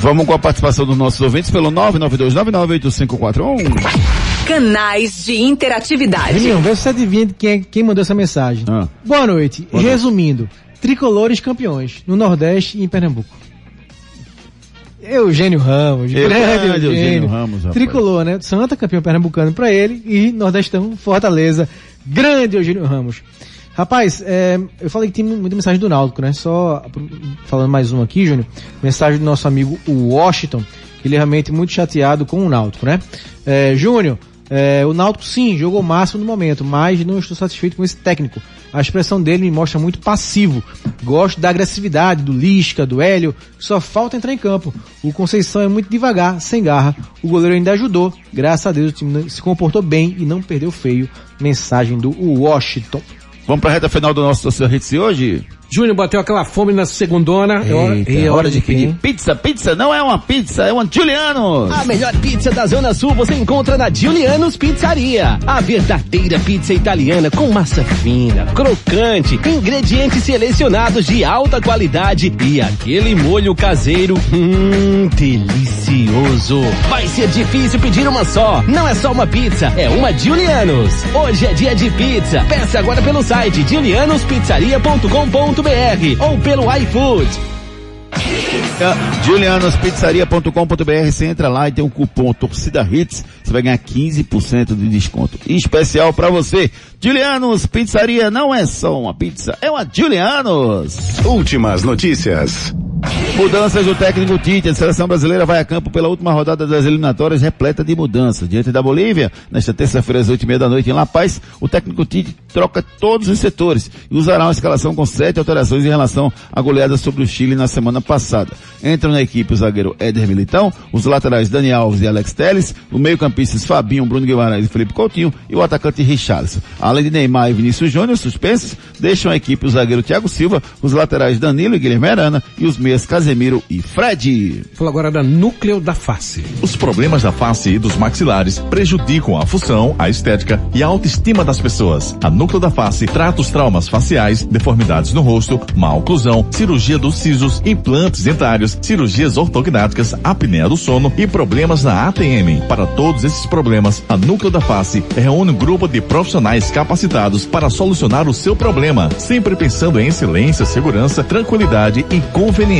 Vamos com a participação dos nossos ouvintes pelo 992998541. Canais de interatividade. Vê se você adivinha quem, é- quem mandou essa mensagem. Ah. Boa noite. Boa noite. Tricolores campeões no Nordeste e em Pernambuco. Eugênio Ramos, Grande grande Eugênio Eugênio. Ramos, rapaz. Tricolor, né? Santa, campeão pernambucano pra ele e Nordestão, Fortaleza. Grande Eugênio Ramos. Rapaz, é, eu falei que tem muita mensagem do Náutico, né? Só falando mais um aqui, Júnior. Mensagem do nosso amigo Washington. Ele é realmente muito chateado com o Náutico, né? É, Júnior, é, o Náutico sim, jogou o máximo no momento, mas não estou satisfeito com esse técnico. A expressão dele me mostra muito passivo. Gosto da agressividade, do Lisca, do Hélio, só falta entrar em campo. O Conceição é muito devagar, sem garra. O goleiro ainda ajudou. Graças a Deus o time se comportou bem e não perdeu feio. Mensagem do Washington. Vamos para a reta final do nosso Torcida Hits hoje? Júnior bateu aquela fome na segundona. É hora, Eita, é hora de pedir pizza. Pizza não é uma pizza, é uma Julianos. A melhor pizza da Zona Sul você encontra na Giuliano's Pizzaria. A verdadeira pizza italiana com massa fina, crocante, ingredientes selecionados de alta qualidade e aquele molho caseiro, hum, delicioso. Vai ser difícil pedir uma só. Não é só uma pizza, é uma Giuliano's. Hoje é dia de pizza. Peça agora pelo site giulianospizzaria.com.br ou pelo iFood. Julianospizzaria.com.br, você entra lá e tem um cupom Torcida Hits, você vai ganhar 15% de desconto especial pra você. Julianos Pizzaria não é só uma pizza, é uma Julianos. Últimas notícias. Mudanças do técnico Tite. A seleção brasileira vai a campo pela última rodada das eliminatórias repleta de mudanças. Diante da Bolívia, nesta terça-feira às oito e meia da noite em La Paz, o técnico Tite troca todos os setores e usará uma escalação com sete alterações em relação à goleada sobre o Chile na semana passada. Entram na equipe o zagueiro Éder Militão, os laterais Dani Alves e Alex Teles, o meio-campistas Fabinho, Bruno Guimarães e Felipe Coutinho e o atacante Richarlison. Além de Neymar e Vinícius Júnior, suspensos, deixam a equipe o zagueiro Thiago Silva, os laterais Danilo e Guilherme Arana e os meias Casemiro e Fred. Fala agora da núcleo da face. Os problemas da face e dos maxilares prejudicam a função, a estética e a autoestima das pessoas. A Núcleo da Face trata os traumas faciais, deformidades no rosto, má oclusão, cirurgia dos sisos, implantes dentários, cirurgias ortognáticas, apneia do sono e problemas na ATM. Para todos esses problemas, a Núcleo da Face reúne um grupo de profissionais capacitados para solucionar o seu problema, sempre pensando em excelência, segurança, tranquilidade e conveniência.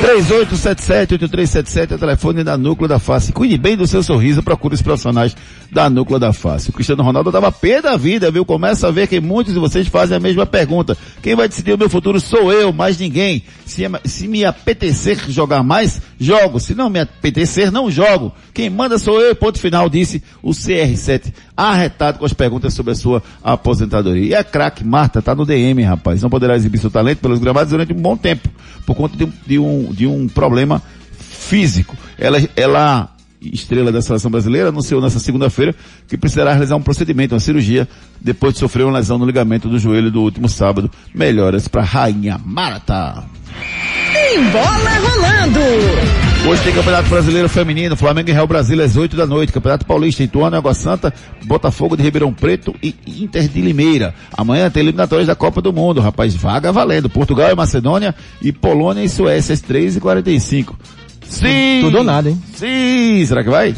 3877-8377 é o telefone da Núcleo da Face. Cuide bem do seu sorriso, procure os profissionais da Núcleo da Face. O Cristiano Ronaldo dava pé da vida, viu? Começa a ver que muitos de vocês fazem a mesma pergunta. Quem vai decidir o meu futuro sou eu, mais ninguém. Se, se me apetecer jogar mais, jogo. Se não me apetecer, não jogo. Quem manda sou eu, ponto final, disse o CR7, arretado com as perguntas sobre a sua aposentadoria. E a craque Marta tá no DM, rapaz. Não poderá exibir seu talento pelos gramados durante um bom tempo, por conta de um, de um, de um problema físico. Ela, ela, estrela da seleção brasileira, anunciou nessa segunda-feira que precisará realizar um procedimento, uma cirurgia, depois de sofrer uma lesão no ligamento do joelho do último sábado. Melhoras para Rainha Marta. Tem bola rolando! Hoje tem Campeonato Brasileiro Feminino, Flamengo e Real Brasília às 8 da noite, Campeonato Paulista, Ituano, Água Santa, Botafogo de Ribeirão Preto e Inter de Limeira. Amanhã tem eliminatórias da Copa do Mundo, rapaz, vaga valendo. Portugal e Macedônia e Polônia e Suécia às 3h45. Sim! Tudo ou nada, hein? Sim! Será que vai?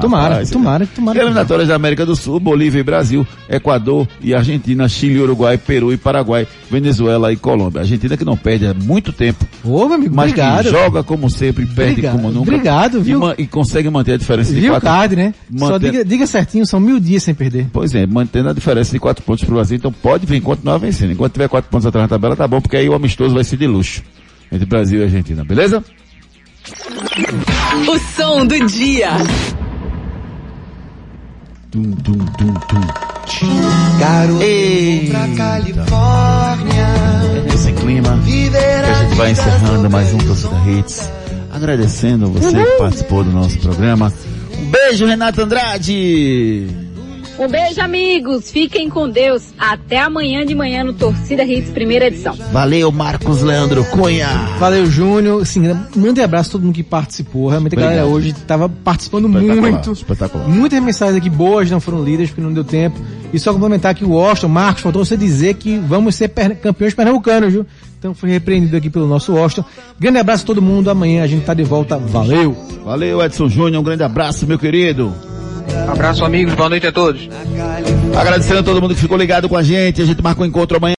Tomara, Rapaz, tomara, tomara. Eliminatórias da América do Sul, Bolívia e Brasil, Equador e Argentina, Chile, Uruguai, Peru e Paraguai, Venezuela e Colômbia. Argentina que não perde há muito tempo. Ô, meu amigo, mas obrigado. que joga como sempre, perde Obrigado, como nunca. obrigado, viu? E, ma- e consegue manter a diferença de Viu, quatro. card, né? Só diga, diga certinho, são mil dias sem perder. Pois é, mantendo a diferença de quatro pontos pro Brasil, então pode vir continuar vencendo. Enquanto tiver quatro pontos atrás na tabela, tá bom, porque aí o amistoso vai ser de luxo. Entre Brasil e Argentina, beleza? O som do dia. Tum, tum, tum, tum. Garoto Eita. pra Califórnia. Esse clima que a gente vai encerrando mais um Torcida Hits. Agradecendo você que participou do nosso programa. Um beijo, Renato Andrade! Um beijo, amigos. Fiquem com Deus. Até amanhã de manhã no Torcida Hits, primeira edição. Valeu, Marcos Leandro Cunha! Valeu, Júnior. Assim, mande abraço a todo mundo que participou. Realmente a galera hoje estava participando Espetacular, muito. espetacular. Muitas mensagens aqui boas não foram lidas porque não deu tempo. E só complementar que o Washington, Marcos, faltou você dizer que vamos ser per- campeões pernambucanos, viu? Então foi repreendido aqui pelo nosso Washington. Grande abraço a todo mundo. Amanhã a gente tá de volta. Valeu! Valeu, Edson Júnior. Um grande abraço, meu querido. Abraço, amigos. Boa noite a todos. Agradecendo a todo mundo que ficou ligado com a gente. A gente marca um encontro amanhã.